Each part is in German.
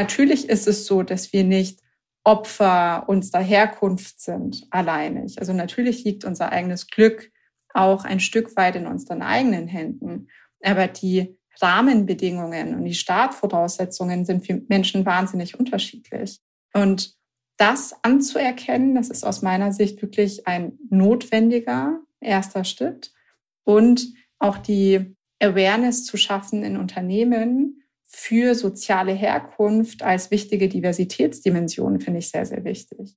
Natürlich ist es so, dass wir nicht Opfer unserer Herkunft sind, alleinig. Also natürlich liegt unser eigenes Glück auch ein Stück weit in unseren eigenen Händen. Aber die Rahmenbedingungen und die Startvoraussetzungen sind für Menschen wahnsinnig unterschiedlich. Und das anzuerkennen, das ist aus meiner Sicht wirklich ein notwendiger erster Schritt. Und auch die Awareness zu schaffen in Unternehmen für soziale Herkunft als wichtige Diversitätsdimension finde ich sehr, sehr wichtig.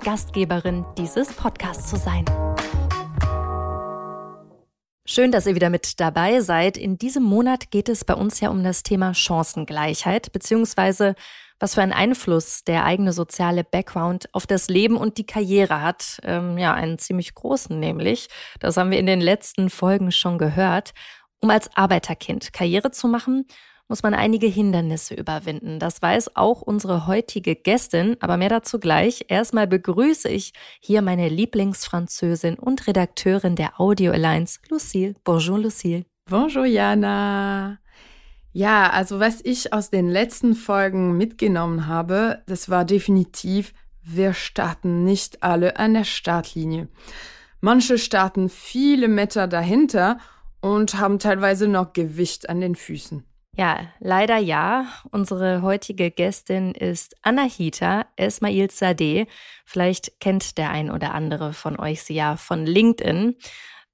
Gastgeberin dieses Podcasts zu sein. Schön, dass ihr wieder mit dabei seid. In diesem Monat geht es bei uns ja um das Thema Chancengleichheit, beziehungsweise was für einen Einfluss der eigene soziale Background auf das Leben und die Karriere hat. Ähm, ja, einen ziemlich großen nämlich. Das haben wir in den letzten Folgen schon gehört. Um als Arbeiterkind Karriere zu machen, muss man einige Hindernisse überwinden. Das weiß auch unsere heutige Gästin, aber mehr dazu gleich. Erstmal begrüße ich hier meine Lieblingsfranzösin und Redakteurin der Audio Alliance, Lucille. Bonjour, Lucille. Bonjour, Jana. Ja, also was ich aus den letzten Folgen mitgenommen habe, das war definitiv, wir starten nicht alle an der Startlinie. Manche starten viele Meter dahinter und haben teilweise noch Gewicht an den Füßen. Ja, leider ja. Unsere heutige Gästin ist Anahita Esmail Sadeh. Vielleicht kennt der ein oder andere von euch sie ja von LinkedIn.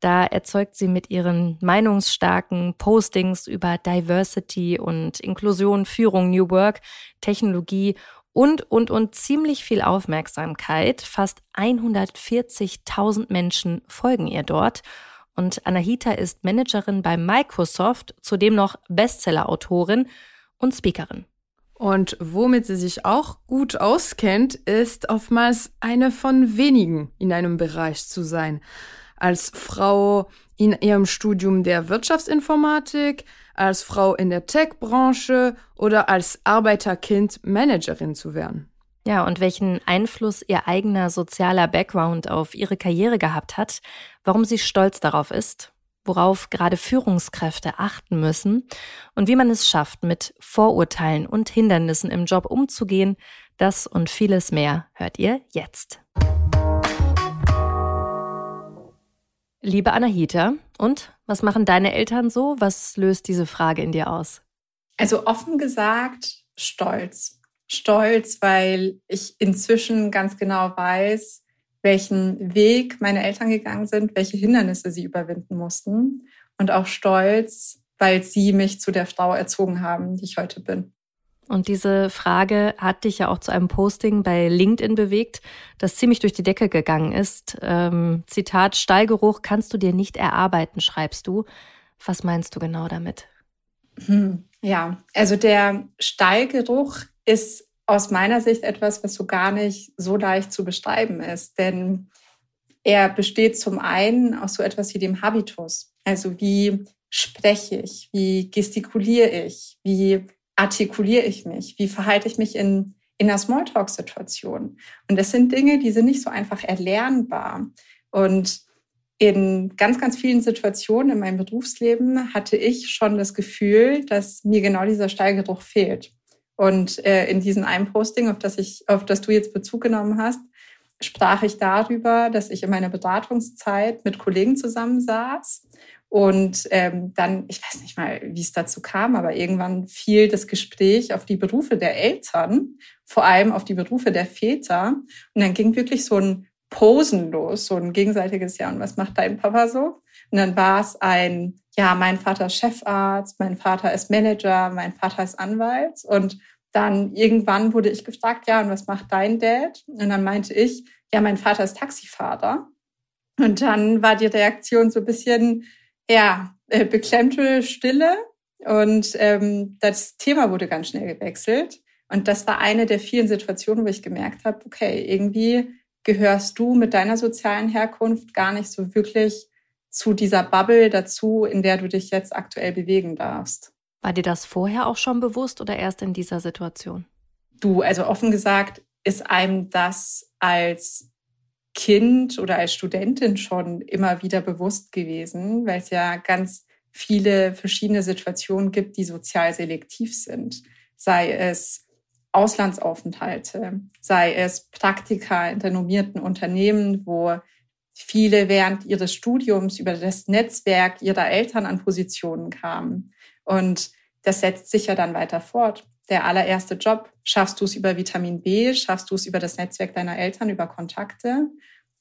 Da erzeugt sie mit ihren meinungsstarken Postings über Diversity und Inklusion, Führung, New Work, Technologie und, und, und ziemlich viel Aufmerksamkeit. Fast 140.000 Menschen folgen ihr dort. Und Anahita ist Managerin bei Microsoft, zudem noch Bestseller-Autorin und Speakerin. Und womit sie sich auch gut auskennt, ist oftmals eine von wenigen in einem Bereich zu sein. Als Frau in ihrem Studium der Wirtschaftsinformatik, als Frau in der Tech-Branche oder als Arbeiterkind Managerin zu werden. Ja, und welchen Einfluss ihr eigener sozialer Background auf ihre Karriere gehabt hat, warum sie stolz darauf ist, worauf gerade Führungskräfte achten müssen und wie man es schafft, mit Vorurteilen und Hindernissen im Job umzugehen, das und vieles mehr hört ihr jetzt. Liebe Anahita, und was machen deine Eltern so? Was löst diese Frage in dir aus? Also offen gesagt, Stolz. Stolz, weil ich inzwischen ganz genau weiß, welchen Weg meine Eltern gegangen sind, welche Hindernisse sie überwinden mussten. Und auch stolz, weil sie mich zu der Frau erzogen haben, die ich heute bin. Und diese Frage hat dich ja auch zu einem Posting bei LinkedIn bewegt, das ziemlich durch die Decke gegangen ist. Ähm, Zitat, Stallgeruch kannst du dir nicht erarbeiten, schreibst du. Was meinst du genau damit? Hm, ja, also der Stallgeruch ist aus meiner Sicht etwas, was so gar nicht so leicht zu beschreiben ist. Denn er besteht zum einen aus so etwas wie dem Habitus. Also wie spreche ich, wie gestikuliere ich, wie artikuliere ich mich, wie verhalte ich mich in, in einer Smalltalk-Situation. Und das sind Dinge, die sind nicht so einfach erlernbar. Und in ganz, ganz vielen Situationen in meinem Berufsleben hatte ich schon das Gefühl, dass mir genau dieser Steigeruch fehlt. Und äh, in diesem einen Posting, auf das ich, auf das du jetzt Bezug genommen hast, sprach ich darüber, dass ich in meiner Beratungszeit mit Kollegen zusammensaß und ähm, dann, ich weiß nicht mal, wie es dazu kam, aber irgendwann fiel das Gespräch auf die Berufe der Eltern, vor allem auf die Berufe der Väter. Und dann ging wirklich so ein Posen los, so ein gegenseitiges Ja. Und was macht dein Papa so? Und dann war es ein, ja, mein Vater ist Chefarzt, mein Vater ist Manager, mein Vater ist Anwalt. Und dann irgendwann wurde ich gefragt, ja, und was macht dein Dad? Und dann meinte ich, ja, mein Vater ist Taxifahrer. Und dann war die Reaktion so ein bisschen, ja, äh, beklemmte Stille. und ähm, das Thema wurde ganz schnell gewechselt. Und das war eine der vielen Situationen, wo ich gemerkt habe, okay, irgendwie gehörst du mit deiner sozialen Herkunft gar nicht so wirklich zu dieser Bubble dazu, in der du dich jetzt aktuell bewegen darfst. War dir das vorher auch schon bewusst oder erst in dieser Situation? Du, also offen gesagt, ist einem das als Kind oder als Studentin schon immer wieder bewusst gewesen, weil es ja ganz viele verschiedene Situationen gibt, die sozial selektiv sind. Sei es Auslandsaufenthalte, sei es Praktika in renommierten Unternehmen, wo viele während ihres Studiums über das Netzwerk ihrer Eltern an Positionen kamen. Und das setzt sich ja dann weiter fort. Der allererste Job, schaffst du es über Vitamin B, schaffst du es über das Netzwerk deiner Eltern, über Kontakte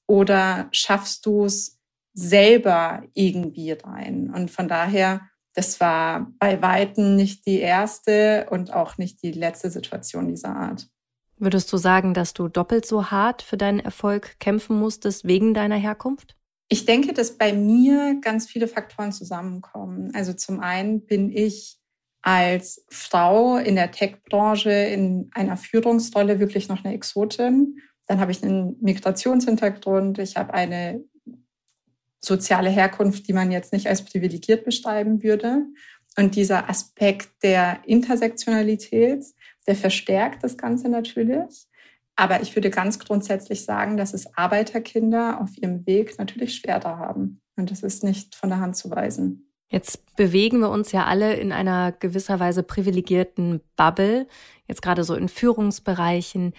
oder schaffst du es selber irgendwie rein? Und von daher, das war bei Weitem nicht die erste und auch nicht die letzte Situation dieser Art. Würdest du sagen, dass du doppelt so hart für deinen Erfolg kämpfen musstest wegen deiner Herkunft? Ich denke, dass bei mir ganz viele Faktoren zusammenkommen. Also zum einen bin ich als Frau in der Tech-Branche in einer Führungsrolle wirklich noch eine Exotin. Dann habe ich einen Migrationshintergrund. Ich habe eine soziale Herkunft, die man jetzt nicht als privilegiert beschreiben würde. Und dieser Aspekt der Intersektionalität, der verstärkt das Ganze natürlich. Aber ich würde ganz grundsätzlich sagen, dass es Arbeiterkinder auf ihrem Weg natürlich schwerer haben. Und das ist nicht von der Hand zu weisen. Jetzt bewegen wir uns ja alle in einer gewisser Weise privilegierten Bubble, jetzt gerade so in Führungsbereichen.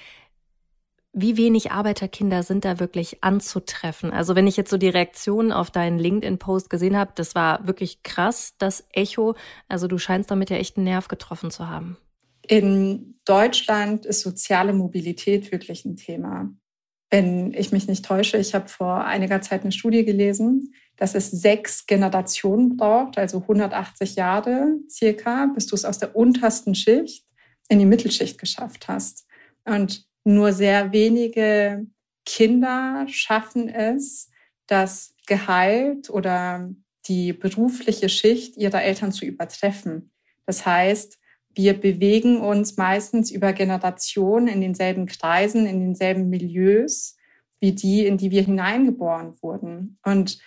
Wie wenig Arbeiterkinder sind da wirklich anzutreffen? Also wenn ich jetzt so die Reaktionen auf deinen LinkedIn-Post gesehen habe, das war wirklich krass, das Echo. Also du scheinst damit ja echt einen Nerv getroffen zu haben. In Deutschland ist soziale Mobilität wirklich ein Thema. Wenn ich mich nicht täusche, ich habe vor einiger Zeit eine Studie gelesen, dass es sechs Generationen braucht, also 180 Jahre circa, bis du es aus der untersten Schicht in die Mittelschicht geschafft hast. Und nur sehr wenige Kinder schaffen es, das Gehalt oder die berufliche Schicht ihrer Eltern zu übertreffen. Das heißt, wir bewegen uns meistens über Generationen in denselben Kreisen, in denselben Milieus wie die, in die wir hineingeboren wurden. Und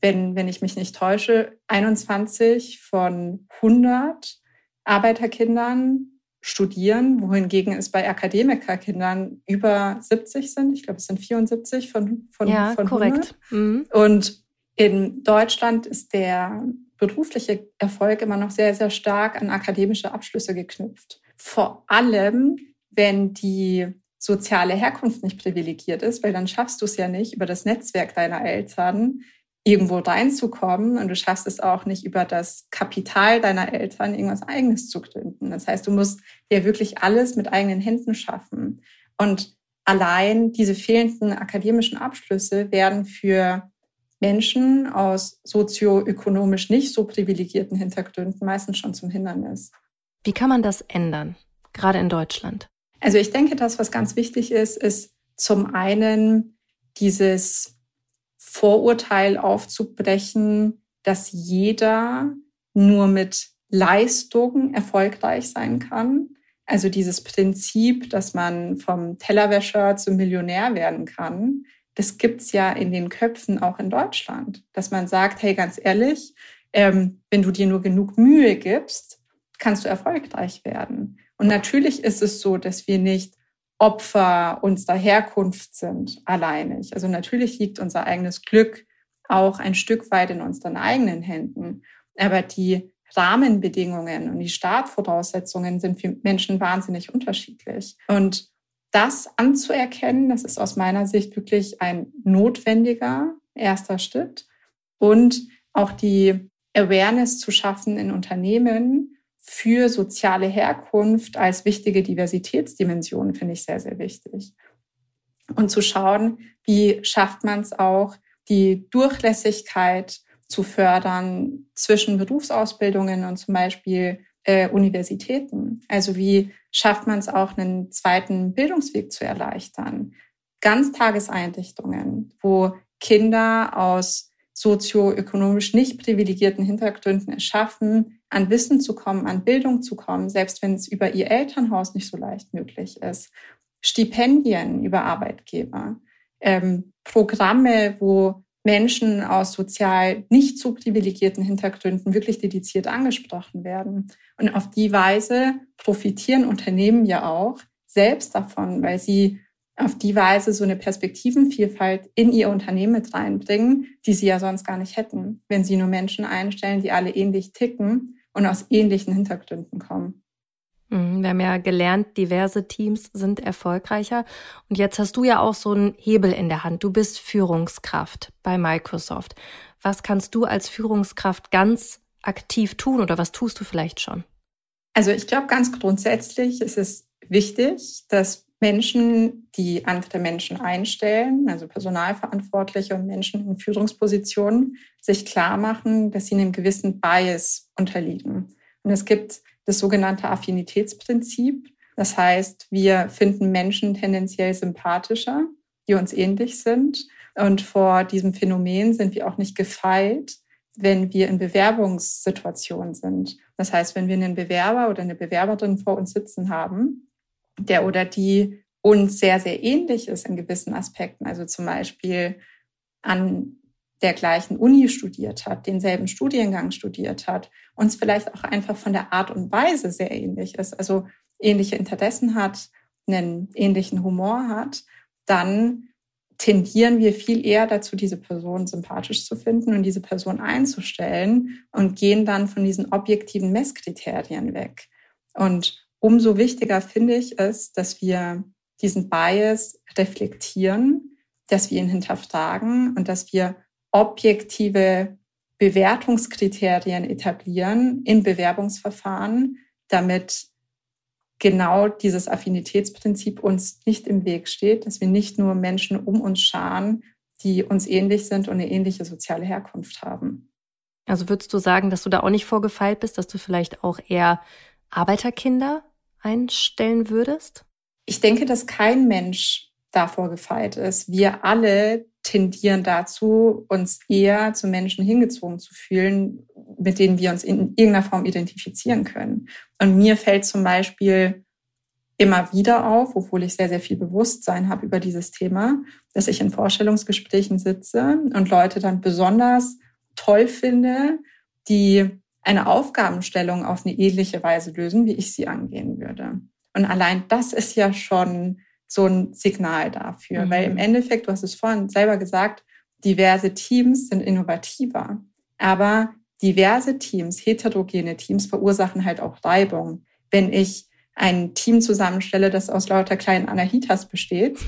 wenn, wenn ich mich nicht täusche, 21 von 100 Arbeiterkindern studieren, wohingegen es bei Akademikerkindern über 70 sind. Ich glaube, es sind 74 von, von, ja, von korrekt. 100. Mhm. Und in Deutschland ist der berufliche Erfolg immer noch sehr, sehr stark an akademische Abschlüsse geknüpft. Vor allem, wenn die soziale Herkunft nicht privilegiert ist, weil dann schaffst du es ja nicht, über das Netzwerk deiner Eltern irgendwo reinzukommen und du schaffst es auch nicht über das Kapital deiner Eltern irgendwas eigenes zu gründen. Das heißt, du musst dir wirklich alles mit eigenen Händen schaffen. Und allein diese fehlenden akademischen Abschlüsse werden für Menschen aus sozioökonomisch nicht so privilegierten Hintergründen meistens schon zum Hindernis. Wie kann man das ändern, gerade in Deutschland? Also ich denke, das, was ganz wichtig ist, ist zum einen dieses Vorurteil aufzubrechen, dass jeder nur mit Leistung erfolgreich sein kann. Also dieses Prinzip, dass man vom Tellerwäscher zum Millionär werden kann, das gibt's ja in den Köpfen auch in Deutschland, dass man sagt, hey, ganz ehrlich, ähm, wenn du dir nur genug Mühe gibst, kannst du erfolgreich werden. Und natürlich ist es so, dass wir nicht Opfer unserer Herkunft sind, alleinig. Also natürlich liegt unser eigenes Glück auch ein Stück weit in unseren eigenen Händen. Aber die Rahmenbedingungen und die Startvoraussetzungen sind für Menschen wahnsinnig unterschiedlich. Und das anzuerkennen, das ist aus meiner Sicht wirklich ein notwendiger erster Schritt. Und auch die Awareness zu schaffen in Unternehmen für soziale Herkunft als wichtige Diversitätsdimension finde ich sehr, sehr wichtig. Und zu schauen, wie schafft man es auch, die Durchlässigkeit zu fördern zwischen Berufsausbildungen und zum Beispiel äh, Universitäten. Also wie schafft man es auch, einen zweiten Bildungsweg zu erleichtern? Ganztageseinrichtungen, wo Kinder aus sozioökonomisch nicht privilegierten Hintergründen es schaffen, an Wissen zu kommen, an Bildung zu kommen, selbst wenn es über ihr Elternhaus nicht so leicht möglich ist. Stipendien über Arbeitgeber, ähm, Programme, wo Menschen aus sozial nicht so privilegierten Hintergründen wirklich dediziert angesprochen werden. Und auf die Weise profitieren Unternehmen ja auch selbst davon, weil sie auf die Weise so eine Perspektivenvielfalt in ihr Unternehmen mit reinbringen, die sie ja sonst gar nicht hätten, wenn sie nur Menschen einstellen, die alle ähnlich ticken und aus ähnlichen Hintergründen kommen. Mhm, wir haben ja gelernt, diverse Teams sind erfolgreicher. Und jetzt hast du ja auch so einen Hebel in der Hand. Du bist Führungskraft bei Microsoft. Was kannst du als Führungskraft ganz aktiv tun oder was tust du vielleicht schon? Also ich glaube ganz grundsätzlich ist es wichtig, dass Menschen, die andere Menschen einstellen, also Personalverantwortliche und Menschen in Führungspositionen, sich klar machen, dass sie einem gewissen Bias unterliegen. Und es gibt das sogenannte Affinitätsprinzip. Das heißt, wir finden Menschen tendenziell sympathischer, die uns ähnlich sind. Und vor diesem Phänomen sind wir auch nicht gefeit, wenn wir in Bewerbungssituationen sind. Das heißt, wenn wir einen Bewerber oder eine Bewerberin vor uns sitzen haben, der oder die uns sehr, sehr ähnlich ist in gewissen Aspekten, also zum Beispiel an der gleichen Uni studiert hat, denselben Studiengang studiert hat, uns vielleicht auch einfach von der Art und Weise sehr ähnlich ist, also ähnliche Interessen hat, einen ähnlichen Humor hat, dann tendieren wir viel eher dazu, diese Person sympathisch zu finden und diese Person einzustellen und gehen dann von diesen objektiven Messkriterien weg. Und umso wichtiger finde ich es, dass wir diesen Bias reflektieren, dass wir ihn hinterfragen und dass wir objektive Bewertungskriterien etablieren in Bewerbungsverfahren, damit genau dieses Affinitätsprinzip uns nicht im Weg steht, dass wir nicht nur Menschen um uns scharen, die uns ähnlich sind und eine ähnliche soziale Herkunft haben. Also würdest du sagen, dass du da auch nicht vorgefeilt bist, dass du vielleicht auch eher Arbeiterkinder einstellen würdest? Ich denke, dass kein Mensch davor gefeit ist. Wir alle tendieren dazu, uns eher zu Menschen hingezogen zu fühlen, mit denen wir uns in irgendeiner Form identifizieren können. Und mir fällt zum Beispiel immer wieder auf, obwohl ich sehr, sehr viel Bewusstsein habe über dieses Thema, dass ich in Vorstellungsgesprächen sitze und Leute dann besonders toll finde, die eine Aufgabenstellung auf eine ähnliche Weise lösen, wie ich sie angehen würde. Und allein das ist ja schon so ein Signal dafür, mhm. weil im Endeffekt, du hast es vorhin selber gesagt, diverse Teams sind innovativer, aber diverse Teams, heterogene Teams verursachen halt auch Reibung. Wenn ich ein Team zusammenstelle, das aus lauter kleinen Anahitas besteht,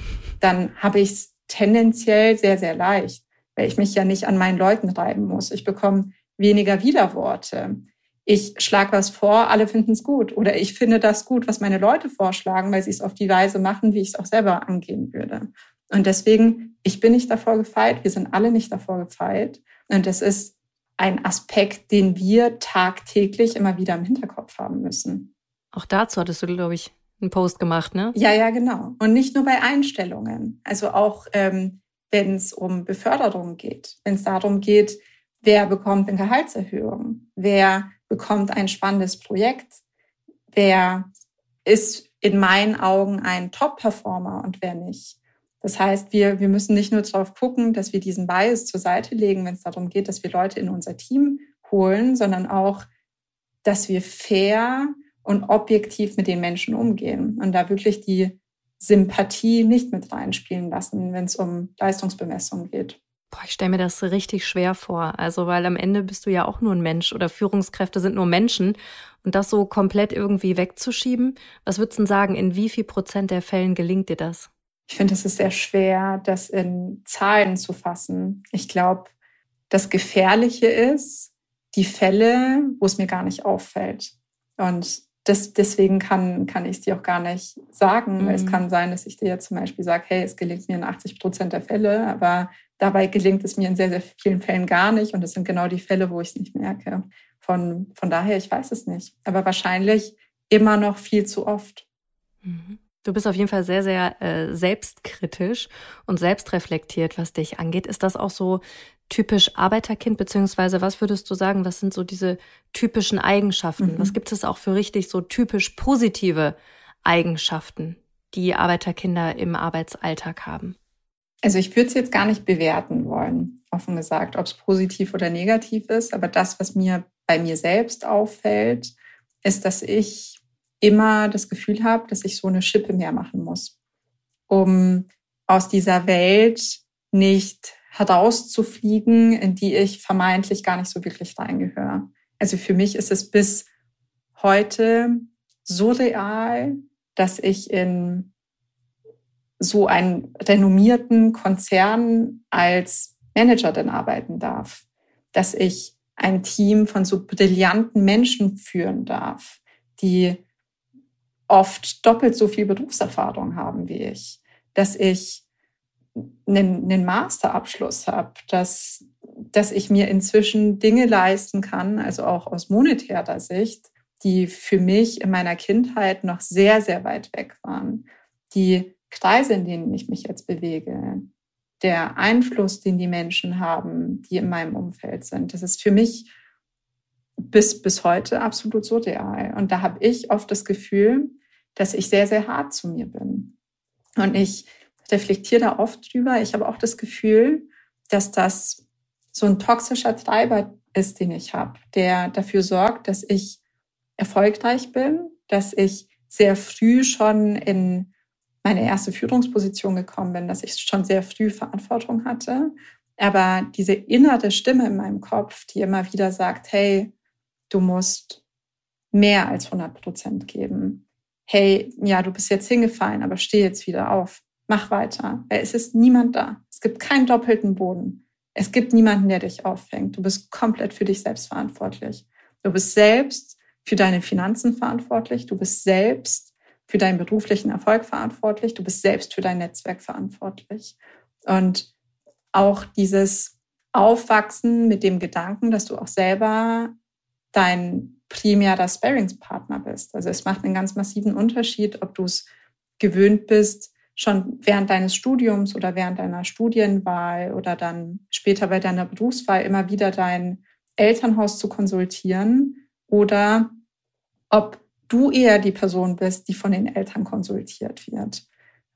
dann habe ich es tendenziell sehr, sehr leicht, weil ich mich ja nicht an meinen Leuten reiben muss. Ich bekomme weniger Widerworte ich schlage was vor, alle finden es gut. Oder ich finde das gut, was meine Leute vorschlagen, weil sie es auf die Weise machen, wie ich es auch selber angehen würde. Und deswegen, ich bin nicht davor gefeit, wir sind alle nicht davor gefeit. Und das ist ein Aspekt, den wir tagtäglich immer wieder im Hinterkopf haben müssen. Auch dazu hattest du, glaube ich, einen Post gemacht, ne? Ja, ja, genau. Und nicht nur bei Einstellungen. Also auch, ähm, wenn es um Beförderung geht, wenn es darum geht, wer bekommt eine Gehaltserhöhung, wer bekommt ein spannendes Projekt, wer ist in meinen Augen ein Top-Performer und wer nicht. Das heißt, wir, wir müssen nicht nur darauf gucken, dass wir diesen Bias zur Seite legen, wenn es darum geht, dass wir Leute in unser Team holen, sondern auch, dass wir fair und objektiv mit den Menschen umgehen und da wirklich die Sympathie nicht mit reinspielen lassen, wenn es um Leistungsbemessung geht. Boah, ich stelle mir das richtig schwer vor. Also, weil am Ende bist du ja auch nur ein Mensch oder Führungskräfte sind nur Menschen. Und das so komplett irgendwie wegzuschieben, was würdest du sagen, in wie viel Prozent der Fällen gelingt dir das? Ich finde, es ist sehr schwer, das in Zahlen zu fassen. Ich glaube, das Gefährliche ist, die Fälle, wo es mir gar nicht auffällt. Und das, deswegen kann, kann ich es dir auch gar nicht sagen. Mhm. Es kann sein, dass ich dir jetzt zum Beispiel sage, hey, es gelingt mir in 80 Prozent der Fälle, aber Dabei gelingt es mir in sehr, sehr vielen Fällen gar nicht. Und das sind genau die Fälle, wo ich es nicht merke. Von, von daher, ich weiß es nicht. Aber wahrscheinlich immer noch viel zu oft. Mhm. Du bist auf jeden Fall sehr, sehr äh, selbstkritisch und selbstreflektiert, was dich angeht. Ist das auch so typisch Arbeiterkind, beziehungsweise was würdest du sagen, was sind so diese typischen Eigenschaften? Mhm. Was gibt es auch für richtig so typisch positive Eigenschaften, die Arbeiterkinder im Arbeitsalltag haben? Also ich würde es jetzt gar nicht bewerten wollen, offen gesagt, ob es positiv oder negativ ist. Aber das, was mir bei mir selbst auffällt, ist, dass ich immer das Gefühl habe, dass ich so eine Schippe mehr machen muss, um aus dieser Welt nicht herauszufliegen, in die ich vermeintlich gar nicht so wirklich reingehöre. Also für mich ist es bis heute so real, dass ich in so einen renommierten Konzern als Managerin arbeiten darf, dass ich ein Team von so brillanten Menschen führen darf, die oft doppelt so viel Berufserfahrung haben wie ich, dass ich einen, einen Masterabschluss habe, dass, dass ich mir inzwischen Dinge leisten kann, also auch aus monetärer Sicht, die für mich in meiner Kindheit noch sehr, sehr weit weg waren. Die Kreise, in denen ich mich jetzt bewege, der Einfluss, den die Menschen haben, die in meinem Umfeld sind, das ist für mich bis, bis heute absolut surreal. Und da habe ich oft das Gefühl, dass ich sehr, sehr hart zu mir bin. Und ich reflektiere da oft drüber. Ich habe auch das Gefühl, dass das so ein toxischer Treiber ist, den ich habe, der dafür sorgt, dass ich erfolgreich bin, dass ich sehr früh schon in meine erste Führungsposition gekommen bin, dass ich schon sehr früh Verantwortung hatte. Aber diese innere Stimme in meinem Kopf, die immer wieder sagt, hey, du musst mehr als 100 Prozent geben. Hey, ja, du bist jetzt hingefallen, aber steh jetzt wieder auf mach weiter. Es ist niemand da. Es gibt keinen doppelten Boden. Es gibt niemanden, der dich auffängt. Du bist komplett für dich selbst verantwortlich. Du bist selbst für deine Finanzen verantwortlich. Du bist selbst für deinen beruflichen Erfolg verantwortlich. Du bist selbst für dein Netzwerk verantwortlich. Und auch dieses Aufwachsen mit dem Gedanken, dass du auch selber dein primärer Sparingspartner bist. Also es macht einen ganz massiven Unterschied, ob du es gewöhnt bist, schon während deines Studiums oder während deiner Studienwahl oder dann später bei deiner Berufswahl immer wieder dein Elternhaus zu konsultieren oder ob du eher die Person bist, die von den Eltern konsultiert wird.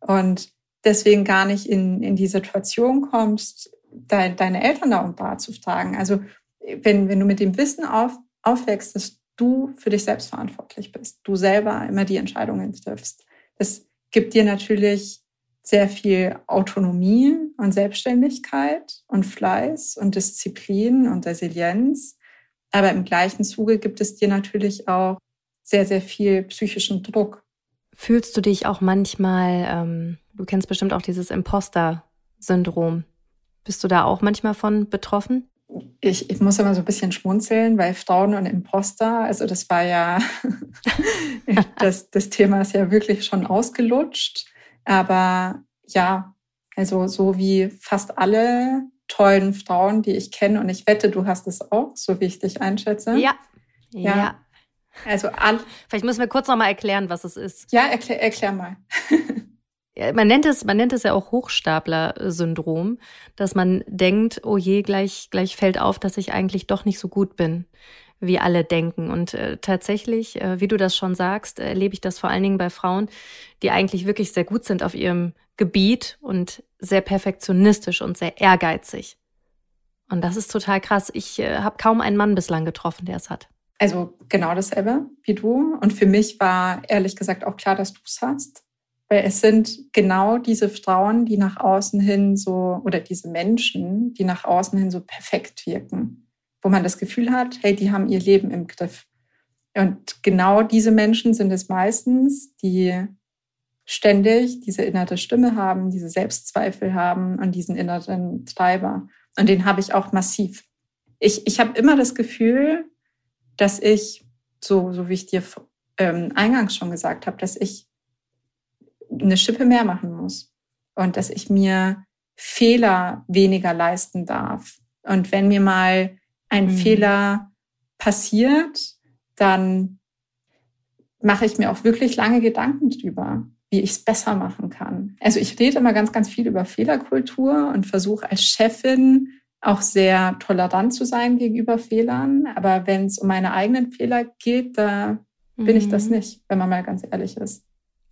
Und deswegen gar nicht in, in die Situation kommst, de, deine Eltern da um Rat zu fragen. Also wenn, wenn du mit dem Wissen auf, aufwächst, dass du für dich selbst verantwortlich bist, du selber immer die Entscheidungen triffst, das gibt dir natürlich sehr viel Autonomie und Selbstständigkeit und Fleiß und Disziplin und Resilienz. Aber im gleichen Zuge gibt es dir natürlich auch sehr, sehr viel psychischen Druck. Fühlst du dich auch manchmal, ähm, du kennst bestimmt auch dieses Imposter-Syndrom. Bist du da auch manchmal von betroffen? ich, ich muss immer so ein bisschen schmunzeln, weil Frauen und Imposter, also das war ja, das, das Thema ist ja wirklich schon ausgelutscht. Aber ja, also so wie fast alle tollen Frauen, die ich kenne, und ich wette, du hast es auch, so wie ich dich einschätze. Ja. Ja. ja. Also all Vielleicht müssen wir kurz noch mal erklären, was es ist. Ja, erklär, erklär mal. man nennt es, man nennt es ja auch Hochstapler-Syndrom, dass man denkt, oh je, gleich, gleich fällt auf, dass ich eigentlich doch nicht so gut bin, wie alle denken. Und äh, tatsächlich, äh, wie du das schon sagst, erlebe ich das vor allen Dingen bei Frauen, die eigentlich wirklich sehr gut sind auf ihrem Gebiet und sehr perfektionistisch und sehr ehrgeizig. Und das ist total krass. Ich äh, habe kaum einen Mann bislang getroffen, der es hat. Also genau dasselbe wie du. Und für mich war ehrlich gesagt auch klar, dass du es hast. Weil es sind genau diese Frauen, die nach außen hin so, oder diese Menschen, die nach außen hin so perfekt wirken, wo man das Gefühl hat, hey, die haben ihr Leben im Griff. Und genau diese Menschen sind es meistens, die ständig diese innere Stimme haben, diese Selbstzweifel haben und diesen inneren Treiber. Und den habe ich auch massiv. Ich, ich habe immer das Gefühl, dass ich, so, so wie ich dir ähm, eingangs schon gesagt habe, dass ich eine Schippe mehr machen muss und dass ich mir Fehler weniger leisten darf. Und wenn mir mal ein mhm. Fehler passiert, dann mache ich mir auch wirklich lange Gedanken drüber, wie ich es besser machen kann. Also ich rede immer ganz, ganz viel über Fehlerkultur und versuche als Chefin auch sehr tolerant zu sein gegenüber Fehlern. Aber wenn es um meine eigenen Fehler geht, da mhm. bin ich das mhm. nicht, wenn man mal ganz ehrlich ist.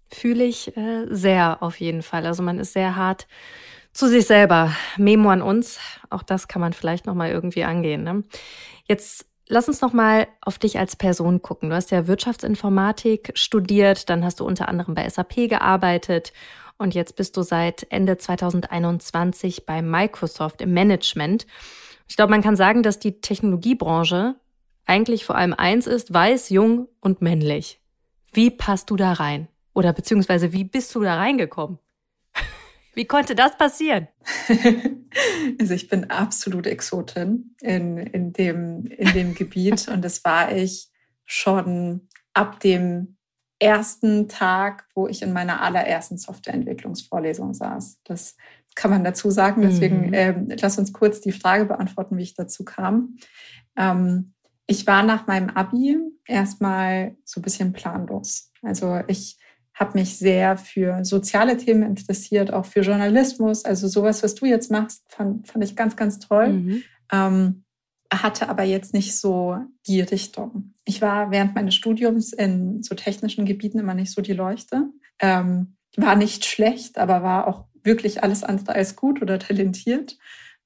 Fühle ich äh, sehr auf jeden Fall. Also man ist sehr hart zu sich selber. Memo an uns. Auch das kann man vielleicht noch mal irgendwie angehen. Ne? Jetzt lass uns noch mal auf dich als Person gucken. Du hast ja Wirtschaftsinformatik studiert, dann hast du unter anderem bei SAP gearbeitet und jetzt bist du seit Ende 2021 bei Microsoft im Management. Ich glaube, man kann sagen, dass die Technologiebranche eigentlich vor allem eins ist, weiß, jung und männlich. Wie passt du da rein? Oder beziehungsweise wie bist du da reingekommen? Wie konnte das passieren? also ich bin absolut Exotin in, in, dem, in dem Gebiet und das war ich schon ab dem ersten Tag, wo ich in meiner allerersten Softwareentwicklungsvorlesung saß. Das kann man dazu sagen. Deswegen mhm. ähm, lass uns kurz die Frage beantworten, wie ich dazu kam. Ähm, ich war nach meinem Abi erstmal so ein bisschen planlos. Also ich habe mich sehr für soziale Themen interessiert, auch für Journalismus. Also sowas, was du jetzt machst, fand, fand ich ganz, ganz toll. Mhm. Ähm, hatte aber jetzt nicht so die Richtung. Ich war während meines Studiums in so technischen Gebieten immer nicht so die Leuchte. Ähm, war nicht schlecht, aber war auch wirklich alles andere als gut oder talentiert.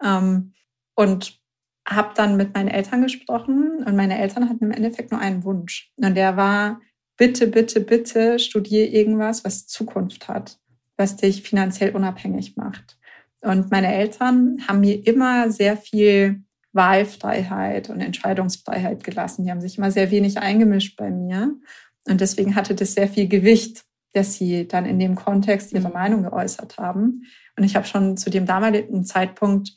Ähm, und habe dann mit meinen Eltern gesprochen und meine Eltern hatten im Endeffekt nur einen Wunsch. Und der war, bitte, bitte, bitte studiere irgendwas, was Zukunft hat, was dich finanziell unabhängig macht. Und meine Eltern haben mir immer sehr viel Wahlfreiheit und Entscheidungsfreiheit gelassen. Die haben sich immer sehr wenig eingemischt bei mir. Und deswegen hatte das sehr viel Gewicht, dass sie dann in dem Kontext ihre mhm. Meinung geäußert haben. Und ich habe schon zu dem damaligen Zeitpunkt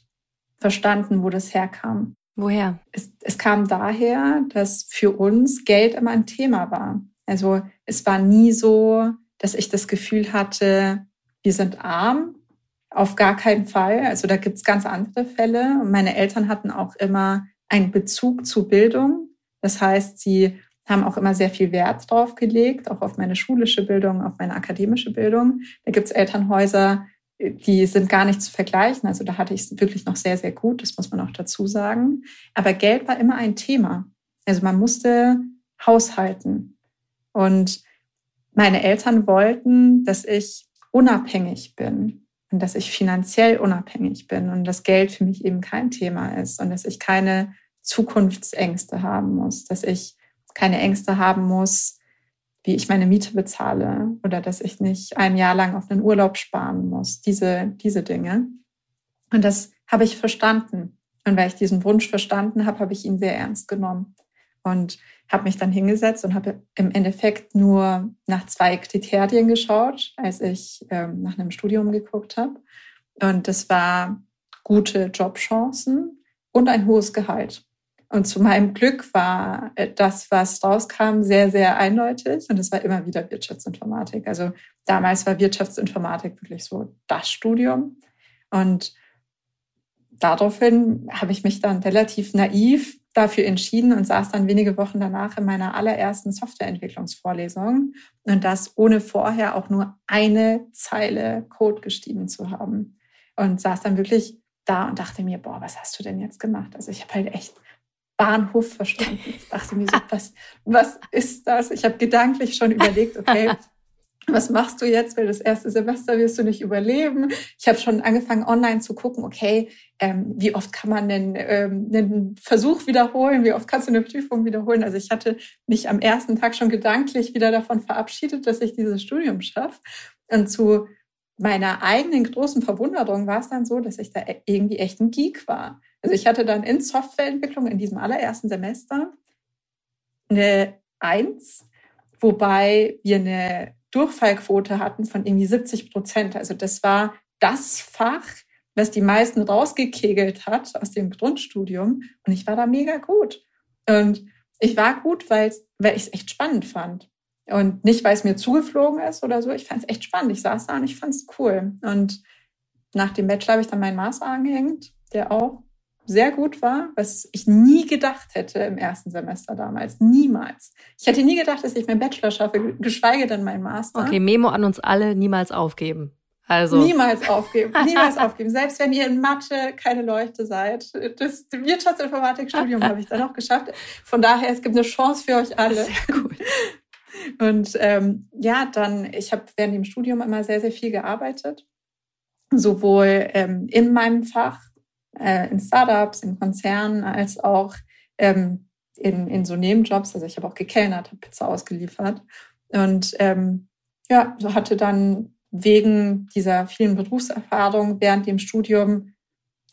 verstanden, wo das herkam. Woher? Es, es kam daher, dass für uns Geld immer ein Thema war. Also es war nie so, dass ich das Gefühl hatte, wir sind arm auf gar keinen Fall. Also da gibt's ganz andere Fälle. Meine Eltern hatten auch immer einen Bezug zu Bildung. Das heißt, sie haben auch immer sehr viel Wert drauf gelegt, auch auf meine schulische Bildung, auf meine akademische Bildung. Da gibt's Elternhäuser, die sind gar nicht zu vergleichen. Also da hatte ich es wirklich noch sehr, sehr gut, das muss man auch dazu sagen. Aber Geld war immer ein Thema. Also man musste haushalten. Und meine Eltern wollten, dass ich unabhängig bin und dass ich finanziell unabhängig bin und das Geld für mich eben kein Thema ist und dass ich keine Zukunftsängste haben muss, dass ich keine Ängste haben muss, wie ich meine Miete bezahle oder dass ich nicht ein Jahr lang auf einen Urlaub sparen muss, diese, diese Dinge. Und das habe ich verstanden. Und weil ich diesen Wunsch verstanden habe, habe ich ihn sehr ernst genommen und habe mich dann hingesetzt und habe im Endeffekt nur nach zwei Kriterien geschaut, als ich ähm, nach einem Studium geguckt habe. Und das war gute Jobchancen und ein hohes Gehalt. Und zu meinem Glück war äh, das, was rauskam, sehr, sehr eindeutig. Und es war immer wieder Wirtschaftsinformatik. Also damals war Wirtschaftsinformatik wirklich so das Studium. Und daraufhin habe ich mich dann relativ naiv dafür entschieden und saß dann wenige Wochen danach in meiner allerersten Softwareentwicklungsvorlesung und das ohne vorher auch nur eine Zeile Code geschrieben zu haben. Und saß dann wirklich da und dachte mir, boah, was hast du denn jetzt gemacht? Also ich habe halt echt Bahnhof verstanden. Ich dachte mir so, was, was ist das? Ich habe gedanklich schon überlegt, okay, was machst du jetzt? Weil das erste Semester wirst du nicht überleben. Ich habe schon angefangen, online zu gucken, okay, ähm, wie oft kann man denn ähm, einen Versuch wiederholen? Wie oft kannst du eine Prüfung wiederholen? Also ich hatte mich am ersten Tag schon gedanklich wieder davon verabschiedet, dass ich dieses Studium schaffe. Und zu meiner eigenen großen Verwunderung war es dann so, dass ich da e-, irgendwie echt ein Geek war. Also ich hatte dann in Softwareentwicklung in diesem allerersten Semester eine Eins, wobei wir eine Durchfallquote hatten von irgendwie 70 Prozent. Also das war das Fach, was die meisten rausgekegelt hat aus dem Grundstudium. Und ich war da mega gut. Und ich war gut, weil, ich es echt spannend fand. Und nicht, weil es mir zugeflogen ist oder so. Ich fand es echt spannend. Ich saß da und ich fand es cool. Und nach dem Bachelor habe ich dann meinen Master angehängt, der auch sehr gut war, was ich nie gedacht hätte im ersten Semester damals. Niemals. Ich hätte nie gedacht, dass ich meinen Bachelor schaffe, geschweige denn meinen Master. Okay, Memo an uns alle, niemals aufgeben. Also. Niemals aufgeben, niemals aufgeben. Selbst wenn ihr in Mathe keine Leuchte seid. Das Wirtschaftsinformatikstudium habe ich dann auch geschafft. Von daher, es gibt eine Chance für euch alle. Sehr gut. Und ähm, ja, dann, ich habe während dem Studium immer sehr, sehr viel gearbeitet. Sowohl ähm, in meinem Fach, äh, in Startups, in Konzernen, als auch ähm, in, in so Nebenjobs. Also ich habe auch gekellnert, habe Pizza ausgeliefert. Und ähm, ja, so hatte dann wegen dieser vielen Berufserfahrung während dem Studium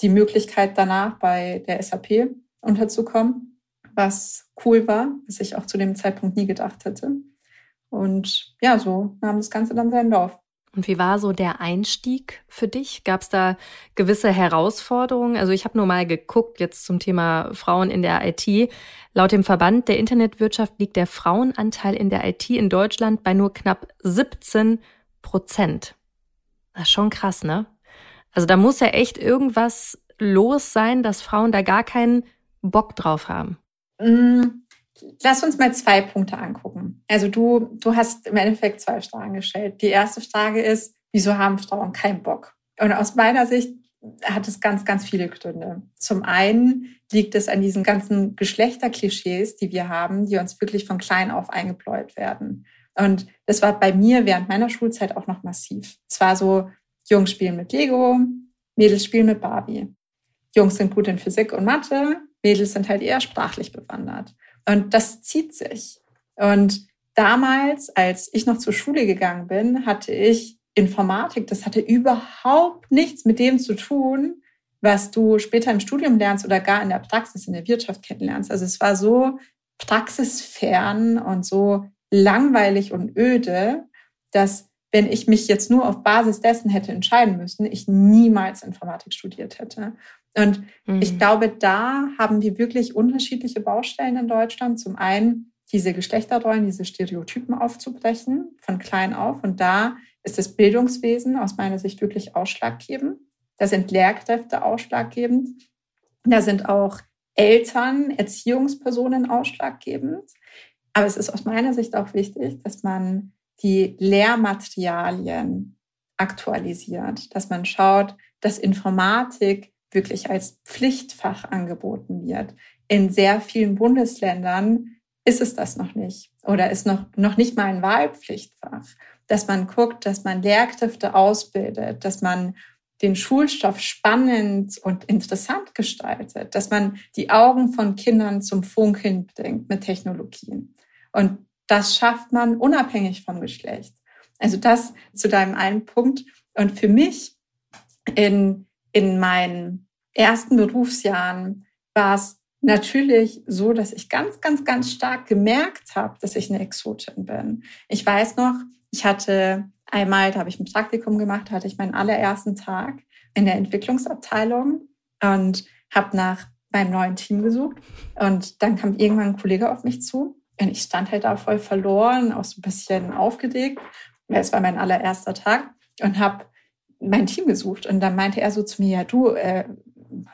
die Möglichkeit danach bei der SAP unterzukommen, was cool war, was ich auch zu dem Zeitpunkt nie gedacht hätte. Und ja, so nahm das Ganze dann seinen Lauf. Und wie war so der Einstieg für dich? Gab es da gewisse Herausforderungen? Also ich habe nur mal geguckt jetzt zum Thema Frauen in der IT. Laut dem Verband der Internetwirtschaft liegt der Frauenanteil in der IT in Deutschland bei nur knapp 17 Prozent. Das ist schon krass, ne? Also da muss ja echt irgendwas los sein, dass Frauen da gar keinen Bock drauf haben. Mm, lass uns mal zwei Punkte angucken. Also du, du hast im Endeffekt zwei Fragen gestellt. Die erste Frage ist, wieso haben Frauen keinen Bock? Und aus meiner Sicht hat es ganz, ganz viele Gründe. Zum einen liegt es an diesen ganzen Geschlechterklischees, die wir haben, die uns wirklich von klein auf eingebläut werden. Und das war bei mir während meiner Schulzeit auch noch massiv. Es war so, Jungs spielen mit Lego, Mädels spielen mit Barbie. Jungs sind gut in Physik und Mathe, Mädels sind halt eher sprachlich bewandert. Und das zieht sich. Und damals, als ich noch zur Schule gegangen bin, hatte ich Informatik. Das hatte überhaupt nichts mit dem zu tun, was du später im Studium lernst oder gar in der Praxis, in der Wirtschaft kennenlernst. Also es war so praxisfern und so langweilig und öde, dass wenn ich mich jetzt nur auf Basis dessen hätte entscheiden müssen, ich niemals Informatik studiert hätte. Und mhm. ich glaube, da haben wir wirklich unterschiedliche Baustellen in Deutschland. Zum einen diese Geschlechterrollen, diese Stereotypen aufzubrechen von klein auf. Und da ist das Bildungswesen aus meiner Sicht wirklich ausschlaggebend. Da sind Lehrkräfte ausschlaggebend. Da sind auch Eltern, Erziehungspersonen ausschlaggebend. Aber es ist aus meiner Sicht auch wichtig, dass man die Lehrmaterialien aktualisiert, dass man schaut, dass Informatik wirklich als Pflichtfach angeboten wird. In sehr vielen Bundesländern ist es das noch nicht oder ist noch, noch nicht mal ein Wahlpflichtfach. Dass man guckt, dass man Lehrkräfte ausbildet, dass man den Schulstoff spannend und interessant gestaltet, dass man die Augen von Kindern zum Funkeln bringt mit Technologien. Und das schafft man unabhängig vom Geschlecht. Also das zu deinem einen Punkt. Und für mich in, in meinen ersten Berufsjahren war es natürlich so, dass ich ganz, ganz, ganz stark gemerkt habe, dass ich eine Exotin bin. Ich weiß noch, ich hatte einmal, da habe ich ein Praktikum gemacht, hatte ich meinen allerersten Tag in der Entwicklungsabteilung und habe nach meinem neuen Team gesucht. Und dann kam irgendwann ein Kollege auf mich zu und ich stand halt da voll verloren, auch so ein bisschen aufgeregt. Es war mein allererster Tag und habe mein Team gesucht. Und dann meinte er so zu mir, ja, du, äh,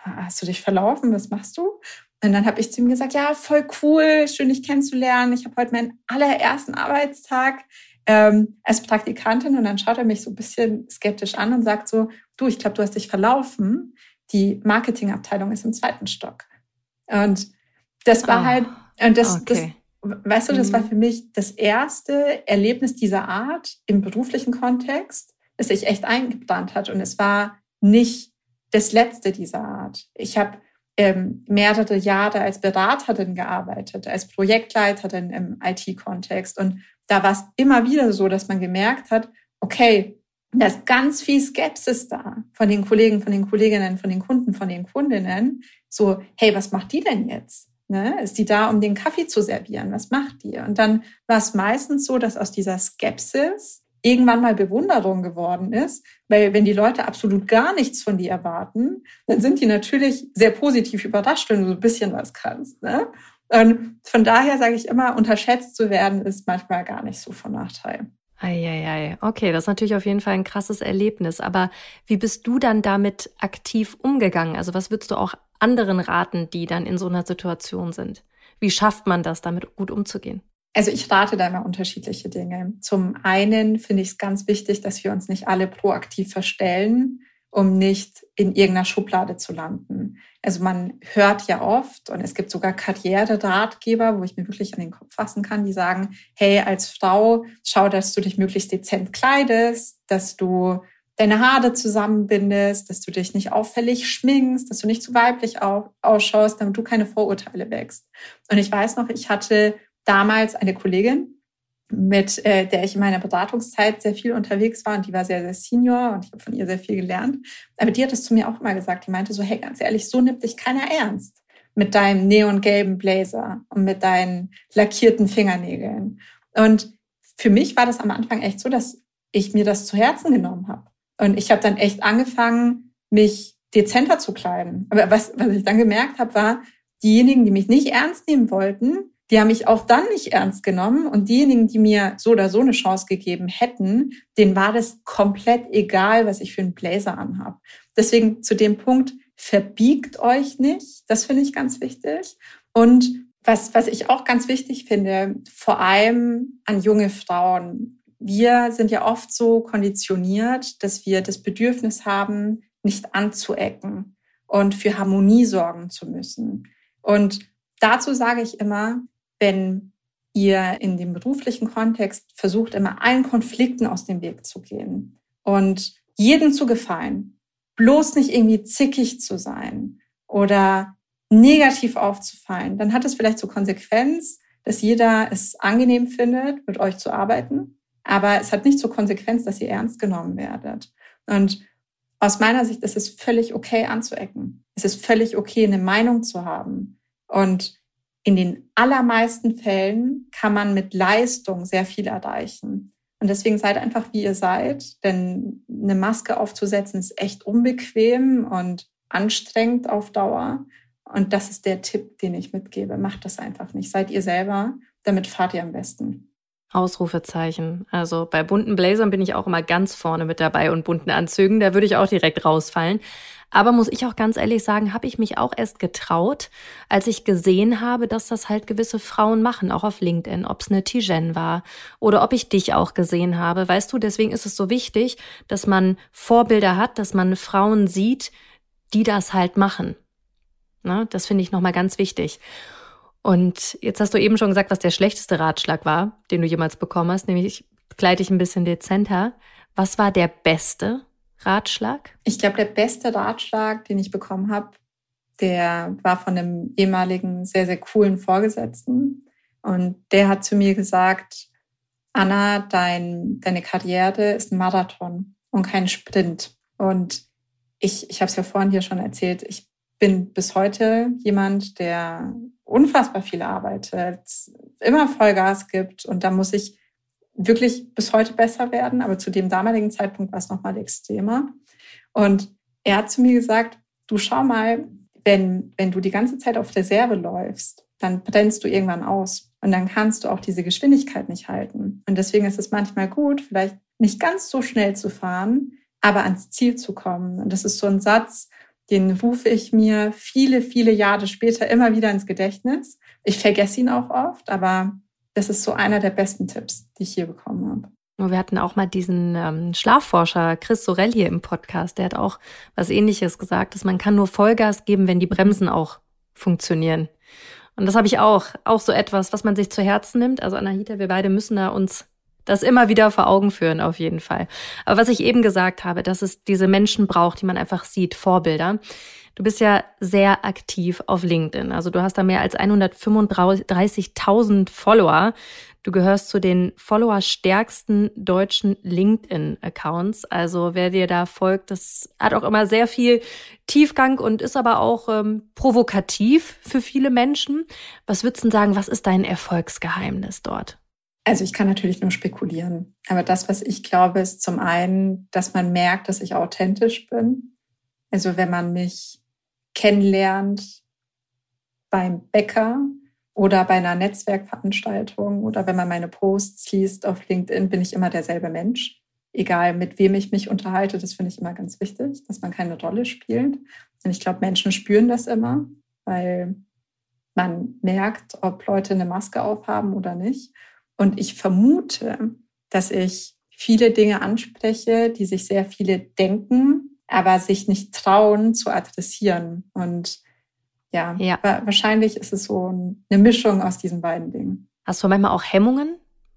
hast du dich verlaufen? Was machst du? Und dann habe ich zu ihm gesagt, ja, voll cool, schön dich kennenzulernen. Ich habe heute meinen allerersten Arbeitstag ähm, als Praktikantin. Und dann schaut er mich so ein bisschen skeptisch an und sagt so, du, ich glaube, du hast dich verlaufen. Die Marketingabteilung ist im zweiten Stock. Und das war oh, halt, und das, okay. das, weißt du, das war mhm. für mich das erste Erlebnis dieser Art im beruflichen Kontext, das sich echt eingebrannt hat. Und es war nicht das letzte dieser Art. Ich habe ähm, mehrere Jahre als Beraterin gearbeitet, als Projektleiterin im IT-Kontext. Und da war es immer wieder so, dass man gemerkt hat, okay, da ist ganz viel Skepsis da von den Kollegen, von den Kolleginnen, von den Kunden, von den Kundinnen. So, hey, was macht die denn jetzt? Ne? Ist die da, um den Kaffee zu servieren? Was macht die? Und dann war es meistens so, dass aus dieser Skepsis irgendwann mal Bewunderung geworden ist, weil wenn die Leute absolut gar nichts von dir erwarten, dann sind die natürlich sehr positiv überrascht, wenn du so ein bisschen was kannst. Ne? Und von daher sage ich immer, unterschätzt zu werden ist manchmal gar nicht so von Nachteil. Eieiei. Okay, das ist natürlich auf jeden Fall ein krasses Erlebnis. Aber wie bist du dann damit aktiv umgegangen? Also was würdest du auch anderen raten, die dann in so einer Situation sind? Wie schafft man das, damit gut umzugehen? Also ich rate da immer unterschiedliche Dinge. Zum einen finde ich es ganz wichtig, dass wir uns nicht alle proaktiv verstellen, um nicht in irgendeiner Schublade zu landen. Also man hört ja oft und es gibt sogar Karriereratgeber, wo ich mir wirklich an den Kopf fassen kann, die sagen, hey, als Frau, schau, dass du dich möglichst dezent kleidest, dass du deine Haare zusammenbindest, dass du dich nicht auffällig schminkst, dass du nicht zu weiblich ausschaust, damit du keine Vorurteile wächst. Und ich weiß noch, ich hatte damals eine Kollegin, mit äh, der ich in meiner Beratungszeit sehr viel unterwegs war und die war sehr, sehr senior und ich habe von ihr sehr viel gelernt. Aber die hat es zu mir auch immer gesagt. Die meinte so, hey, ganz ehrlich, so nimmt dich keiner ernst mit deinem neongelben Blazer und mit deinen lackierten Fingernägeln. Und für mich war das am Anfang echt so, dass ich mir das zu Herzen genommen habe. Und ich habe dann echt angefangen, mich dezenter zu kleiden. Aber was, was ich dann gemerkt habe, war, diejenigen, die mich nicht ernst nehmen wollten, die haben mich auch dann nicht ernst genommen. Und diejenigen, die mir so oder so eine Chance gegeben hätten, denen war das komplett egal, was ich für einen Blazer anhab. Deswegen zu dem Punkt, verbiegt euch nicht. Das finde ich ganz wichtig. Und was, was ich auch ganz wichtig finde, vor allem an junge Frauen. Wir sind ja oft so konditioniert, dass wir das Bedürfnis haben, nicht anzuecken und für Harmonie sorgen zu müssen. Und dazu sage ich immer, wenn ihr in dem beruflichen Kontext versucht, immer allen Konflikten aus dem Weg zu gehen und jedem zu gefallen, bloß nicht irgendwie zickig zu sein oder negativ aufzufallen, dann hat es vielleicht zur Konsequenz, dass jeder es angenehm findet, mit euch zu arbeiten. Aber es hat nicht zur Konsequenz, dass ihr ernst genommen werdet. Und aus meiner Sicht ist es völlig okay anzuecken. Es ist völlig okay, eine Meinung zu haben. Und in den allermeisten Fällen kann man mit Leistung sehr viel erreichen. Und deswegen seid einfach, wie ihr seid, denn eine Maske aufzusetzen ist echt unbequem und anstrengend auf Dauer. Und das ist der Tipp, den ich mitgebe. Macht das einfach nicht. Seid ihr selber, damit fahrt ihr am besten. Ausrufezeichen. Also bei bunten Blazern bin ich auch immer ganz vorne mit dabei und bunten Anzügen, da würde ich auch direkt rausfallen. Aber muss ich auch ganz ehrlich sagen, habe ich mich auch erst getraut, als ich gesehen habe, dass das halt gewisse Frauen machen, auch auf LinkedIn, ob es eine Tijen war oder ob ich dich auch gesehen habe. Weißt du, deswegen ist es so wichtig, dass man Vorbilder hat, dass man Frauen sieht, die das halt machen. Ne? Das finde ich nochmal ganz wichtig. Und jetzt hast du eben schon gesagt, was der schlechteste Ratschlag war, den du jemals bekommen hast, nämlich kleide dich ein bisschen dezenter. Was war der beste? Ratschlag? Ich glaube, der beste Ratschlag, den ich bekommen habe, der war von einem ehemaligen, sehr, sehr coolen Vorgesetzten. Und der hat zu mir gesagt, Anna, dein, deine Karriere ist ein Marathon und kein Sprint. Und ich, ich habe es ja vorhin hier schon erzählt, ich bin bis heute jemand, der unfassbar viel arbeitet, immer Vollgas gibt. Und da muss ich wirklich bis heute besser werden, aber zu dem damaligen Zeitpunkt war es nochmal extremer. Und er hat zu mir gesagt, du schau mal, wenn, wenn du die ganze Zeit auf Reserve läufst, dann brennst du irgendwann aus und dann kannst du auch diese Geschwindigkeit nicht halten. Und deswegen ist es manchmal gut, vielleicht nicht ganz so schnell zu fahren, aber ans Ziel zu kommen. Und das ist so ein Satz, den rufe ich mir viele, viele Jahre später immer wieder ins Gedächtnis. Ich vergesse ihn auch oft, aber das ist so einer der besten Tipps, die ich hier bekommen habe. Wir hatten auch mal diesen ähm, Schlafforscher Chris Sorell hier im Podcast. Der hat auch was Ähnliches gesagt, dass man kann nur Vollgas geben, wenn die Bremsen auch funktionieren. Und das habe ich auch, auch so etwas, was man sich zu Herzen nimmt. Also Anahita, wir beide müssen da uns das immer wieder vor Augen führen, auf jeden Fall. Aber was ich eben gesagt habe, dass es diese Menschen braucht, die man einfach sieht, Vorbilder. Du bist ja sehr aktiv auf LinkedIn. Also du hast da mehr als 135.000 Follower. Du gehörst zu den followerstärksten deutschen LinkedIn-Accounts. Also wer dir da folgt, das hat auch immer sehr viel Tiefgang und ist aber auch ähm, provokativ für viele Menschen. Was würdest du sagen, was ist dein Erfolgsgeheimnis dort? Also ich kann natürlich nur spekulieren. Aber das, was ich glaube, ist zum einen, dass man merkt, dass ich authentisch bin. Also wenn man mich kennenlernt beim Bäcker oder bei einer Netzwerkveranstaltung oder wenn man meine Posts liest auf LinkedIn, bin ich immer derselbe Mensch. Egal mit wem ich mich unterhalte, das finde ich immer ganz wichtig, dass man keine Rolle spielt. Und ich glaube, Menschen spüren das immer, weil man merkt, ob Leute eine Maske aufhaben oder nicht. Und ich vermute, dass ich viele Dinge anspreche, die sich sehr viele denken, aber sich nicht trauen zu adressieren. Und ja, ja. wahrscheinlich ist es so eine Mischung aus diesen beiden Dingen. Hast du manchmal auch Hemmungen,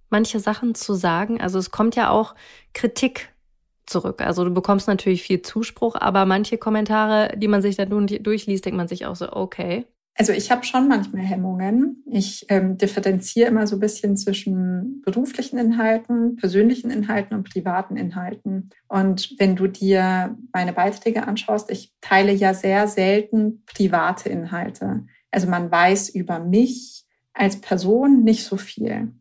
manche Sachen zu sagen? Also es kommt ja auch Kritik zurück. Also du bekommst natürlich viel Zuspruch, aber manche Kommentare, die man sich dann durchliest, denkt man sich auch so, okay. Also ich habe schon manchmal Hemmungen. Ich ähm, differenziere immer so ein bisschen zwischen beruflichen Inhalten, persönlichen Inhalten und privaten Inhalten. Und wenn du dir meine Beiträge anschaust, ich teile ja sehr selten private Inhalte. Also man weiß über mich als Person nicht so viel.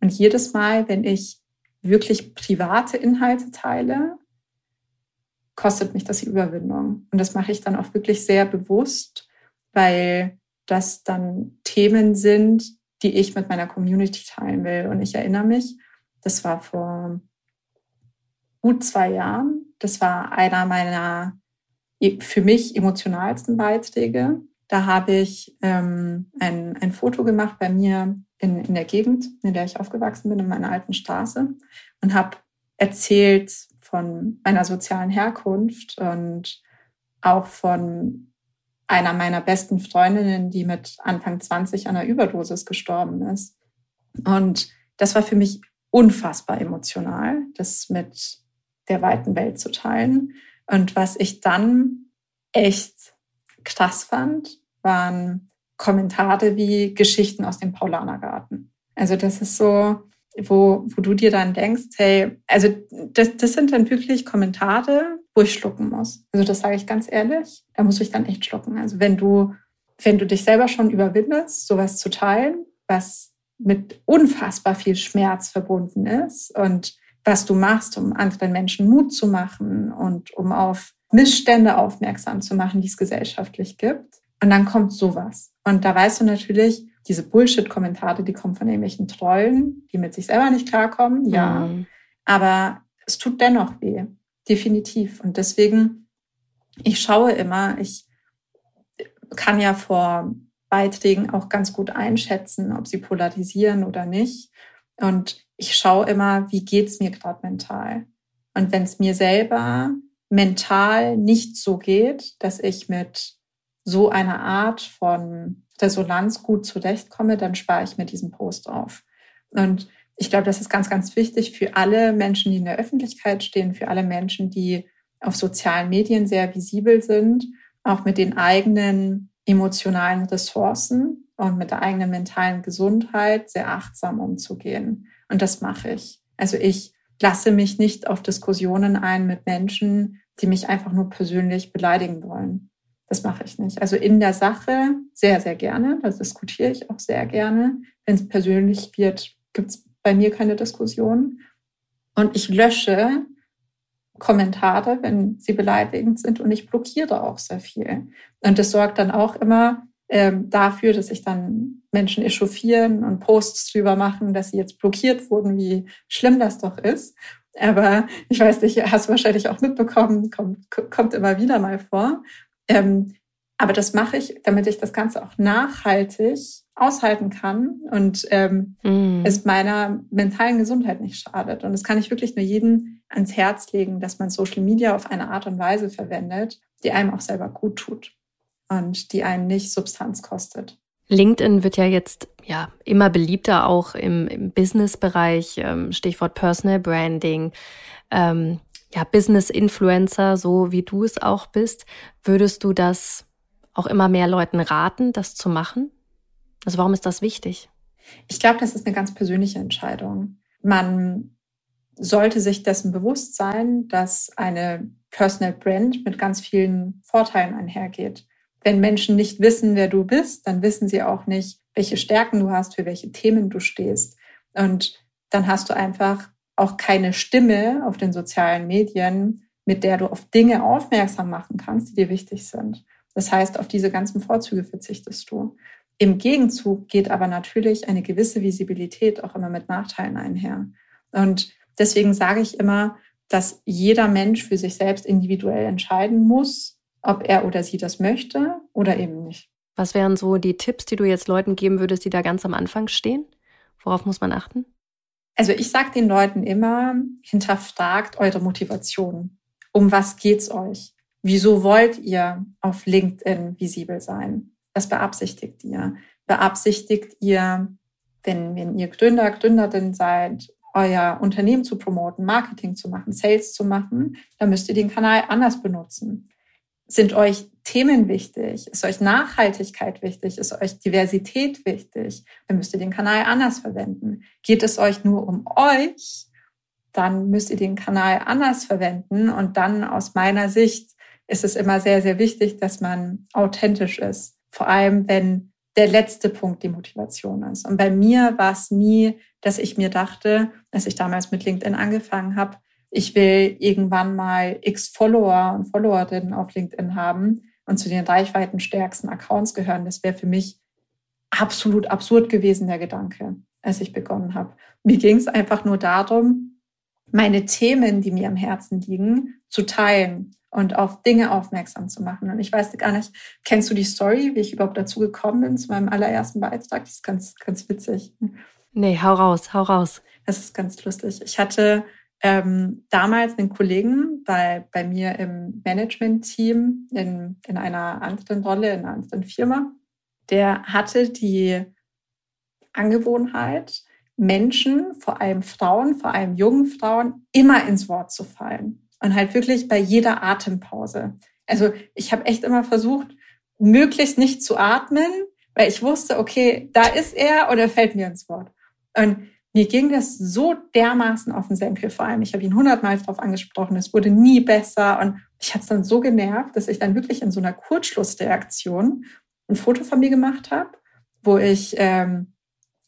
Und jedes Mal, wenn ich wirklich private Inhalte teile, kostet mich das die Überwindung. Und das mache ich dann auch wirklich sehr bewusst, weil das dann Themen sind, die ich mit meiner Community teilen will. Und ich erinnere mich, das war vor gut zwei Jahren. Das war einer meiner für mich emotionalsten Beiträge. Da habe ich ähm, ein, ein Foto gemacht bei mir in, in der Gegend, in der ich aufgewachsen bin, in meiner alten Straße und habe erzählt von meiner sozialen Herkunft und auch von einer meiner besten Freundinnen, die mit Anfang 20 an einer Überdosis gestorben ist. Und das war für mich unfassbar emotional, das mit der weiten Welt zu teilen. Und was ich dann echt krass fand, waren Kommentare wie Geschichten aus dem Paulanergarten. Also das ist so, wo, wo du dir dann denkst, hey, also das, das sind dann wirklich Kommentare, wo ich schlucken muss. Also das sage ich ganz ehrlich, da muss ich dann echt schlucken. Also wenn du, wenn du dich selber schon überwindest, sowas zu teilen, was mit unfassbar viel Schmerz verbunden ist und was du machst, um anderen Menschen Mut zu machen und um auf Missstände aufmerksam zu machen, die es gesellschaftlich gibt. Und dann kommt sowas. Und da weißt du natürlich, diese Bullshit-Kommentare, die kommen von irgendwelchen Trollen, die mit sich selber nicht klarkommen, ja. Mhm. Aber es tut dennoch weh. Definitiv. Und deswegen, ich schaue immer, ich kann ja vor Beiträgen auch ganz gut einschätzen, ob sie polarisieren oder nicht. Und ich schaue immer, wie geht's mir gerade mental. Und wenn es mir selber mental nicht so geht, dass ich mit so einer Art von Resonanz gut zurechtkomme, dann spare ich mir diesen Post auf. Und ich glaube, das ist ganz, ganz wichtig für alle Menschen, die in der Öffentlichkeit stehen, für alle Menschen, die auf sozialen Medien sehr visibel sind, auch mit den eigenen emotionalen Ressourcen und mit der eigenen mentalen Gesundheit sehr achtsam umzugehen. Und das mache ich. Also ich lasse mich nicht auf Diskussionen ein mit Menschen, die mich einfach nur persönlich beleidigen wollen. Das mache ich nicht. Also in der Sache sehr, sehr gerne. Das diskutiere ich auch sehr gerne. Wenn es persönlich wird, gibt es bei mir keine Diskussion. Und ich lösche Kommentare, wenn sie beleidigend sind und ich blockiere auch sehr viel. Und das sorgt dann auch immer ähm, dafür, dass sich dann Menschen echauffieren und Posts drüber machen, dass sie jetzt blockiert wurden, wie schlimm das doch ist. Aber ich weiß nicht, hast du wahrscheinlich auch mitbekommen, kommt, kommt immer wieder mal vor. Ähm, aber das mache ich, damit ich das Ganze auch nachhaltig aushalten kann und ähm, mm. es meiner mentalen Gesundheit nicht schadet. Und das kann ich wirklich nur jedem ans Herz legen, dass man Social Media auf eine Art und Weise verwendet, die einem auch selber gut tut und die einen nicht Substanz kostet. LinkedIn wird ja jetzt ja immer beliebter auch im, im Business-Bereich, ähm, Stichwort Personal Branding. Ähm, ja, Business-Influencer, so wie du es auch bist, würdest du das auch immer mehr Leuten raten, das zu machen? Also warum ist das wichtig? Ich glaube, das ist eine ganz persönliche Entscheidung. Man sollte sich dessen bewusst sein, dass eine Personal Brand mit ganz vielen Vorteilen einhergeht. Wenn Menschen nicht wissen, wer du bist, dann wissen sie auch nicht, welche Stärken du hast, für welche Themen du stehst. Und dann hast du einfach auch keine Stimme auf den sozialen Medien, mit der du auf Dinge aufmerksam machen kannst, die dir wichtig sind. Das heißt, auf diese ganzen Vorzüge verzichtest du. Im Gegenzug geht aber natürlich eine gewisse Visibilität auch immer mit Nachteilen einher. Und deswegen sage ich immer, dass jeder Mensch für sich selbst individuell entscheiden muss, ob er oder sie das möchte oder eben nicht. Was wären so die Tipps, die du jetzt Leuten geben würdest, die da ganz am Anfang stehen? Worauf muss man achten? Also ich sage den Leuten immer, hinterfragt eure Motivation. Um was geht's euch? Wieso wollt ihr auf LinkedIn visibel sein? Was beabsichtigt ihr? Beabsichtigt ihr, wenn, wenn ihr Gründer, Gründerin seid, euer Unternehmen zu promoten, Marketing zu machen, Sales zu machen, dann müsst ihr den Kanal anders benutzen. Sind euch Themen wichtig? Ist euch Nachhaltigkeit wichtig? Ist euch Diversität wichtig? Dann müsst ihr den Kanal anders verwenden. Geht es euch nur um euch? Dann müsst ihr den Kanal anders verwenden. Und dann aus meiner Sicht ist es immer sehr, sehr wichtig, dass man authentisch ist. Vor allem, wenn der letzte Punkt die Motivation ist. Und bei mir war es nie, dass ich mir dachte, als ich damals mit LinkedIn angefangen habe, ich will irgendwann mal x Follower und Followerinnen auf LinkedIn haben und zu den reichweitenstärksten Accounts gehören. Das wäre für mich absolut absurd gewesen, der Gedanke, als ich begonnen habe. Mir ging es einfach nur darum, meine Themen, die mir am Herzen liegen, zu teilen und auf Dinge aufmerksam zu machen. Und ich weiß gar nicht, kennst du die Story, wie ich überhaupt dazu gekommen bin zu meinem allerersten Beitrag? Das ist ganz, ganz witzig. Nee, hau raus, hau raus. Das ist ganz lustig. Ich hatte ähm, damals einen Kollegen bei, bei mir im Management-Team in, in einer anderen Rolle, in einer anderen Firma, der hatte die Angewohnheit, Menschen, vor allem Frauen, vor allem jungen Frauen, immer ins Wort zu fallen und halt wirklich bei jeder Atempause. Also ich habe echt immer versucht, möglichst nicht zu atmen, weil ich wusste, okay, da ist er oder fällt mir ins Wort. Und mir ging das so dermaßen auf den Senkel vor allem. Ich habe ihn hundertmal darauf angesprochen, es wurde nie besser und ich hatte es dann so genervt, dass ich dann wirklich in so einer Kurzschlussreaktion ein Foto von mir gemacht habe, wo ich ähm,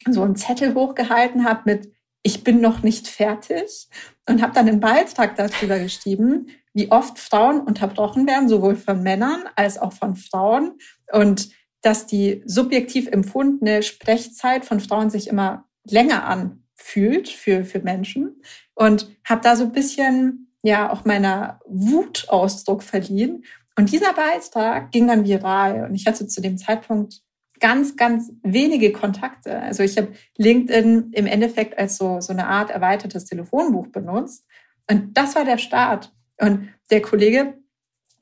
so einen Zettel hochgehalten habe mit ich bin noch nicht fertig und habe dann einen Beitrag darüber geschrieben, wie oft Frauen unterbrochen werden, sowohl von Männern als auch von Frauen. Und dass die subjektiv empfundene Sprechzeit von Frauen sich immer länger anfühlt für, für Menschen. Und habe da so ein bisschen ja auch meiner Wut Ausdruck verliehen. Und dieser Beitrag ging dann viral. Und ich hatte zu dem Zeitpunkt ganz, ganz wenige Kontakte. Also ich habe LinkedIn im Endeffekt als so, so eine Art erweitertes Telefonbuch benutzt. Und das war der Start. Und der Kollege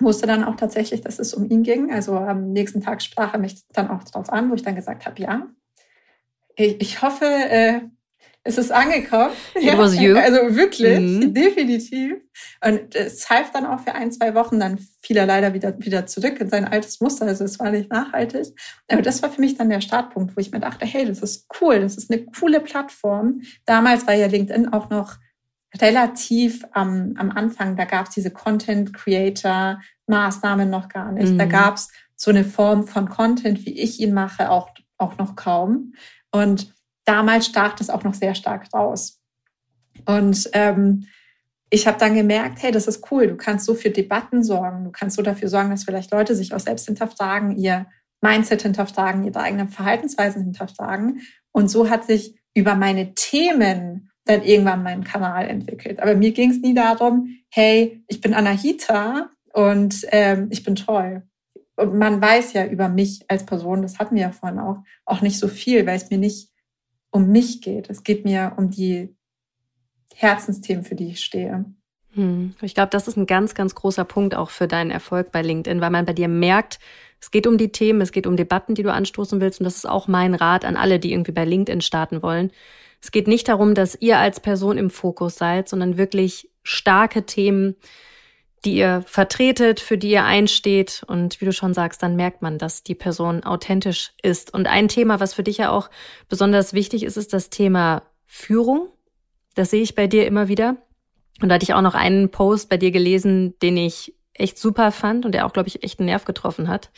wusste dann auch tatsächlich, dass es um ihn ging. Also am nächsten Tag sprach er mich dann auch darauf an, wo ich dann gesagt habe, ja, ich, ich hoffe, äh, es ist angekommen. It ja, was you. Also wirklich, mhm. definitiv. Und es half dann auch für ein, zwei Wochen, dann fiel er leider wieder, wieder zurück in sein altes Muster. Also es war nicht nachhaltig. Aber das war für mich dann der Startpunkt, wo ich mir dachte, hey, das ist cool, das ist eine coole Plattform. Damals war ja LinkedIn auch noch relativ am, am Anfang, da gab es diese Content Creator Maßnahmen noch gar nicht. Mhm. Da gab es so eine Form von Content, wie ich ihn mache, auch, auch noch kaum. Und damals stach das auch noch sehr stark raus. Und ähm, ich habe dann gemerkt, hey, das ist cool, du kannst so für Debatten sorgen, du kannst so dafür sorgen, dass vielleicht Leute sich auch selbst hinterfragen, ihr Mindset hinterfragen, ihre eigenen Verhaltensweisen hinterfragen. Und so hat sich über meine Themen dann irgendwann mein Kanal entwickelt. Aber mir ging es nie darum, hey, ich bin Anahita und ähm, ich bin toll. Und man weiß ja über mich als Person, das hatten wir ja vorhin auch, auch nicht so viel, weil es mir nicht um mich geht. Es geht mir um die Herzensthemen, für die ich stehe. Hm. Ich glaube, das ist ein ganz, ganz großer Punkt auch für deinen Erfolg bei LinkedIn, weil man bei dir merkt, es geht um die Themen, es geht um Debatten, die du anstoßen willst. Und das ist auch mein Rat an alle, die irgendwie bei LinkedIn starten wollen. Es geht nicht darum, dass ihr als Person im Fokus seid, sondern wirklich starke Themen, die ihr vertretet, für die ihr einsteht. Und wie du schon sagst, dann merkt man, dass die Person authentisch ist. Und ein Thema, was für dich ja auch besonders wichtig ist, ist das Thema Führung. Das sehe ich bei dir immer wieder. Und da hatte ich auch noch einen Post bei dir gelesen, den ich echt super fand und der auch, glaube ich, echt einen Nerv getroffen hat.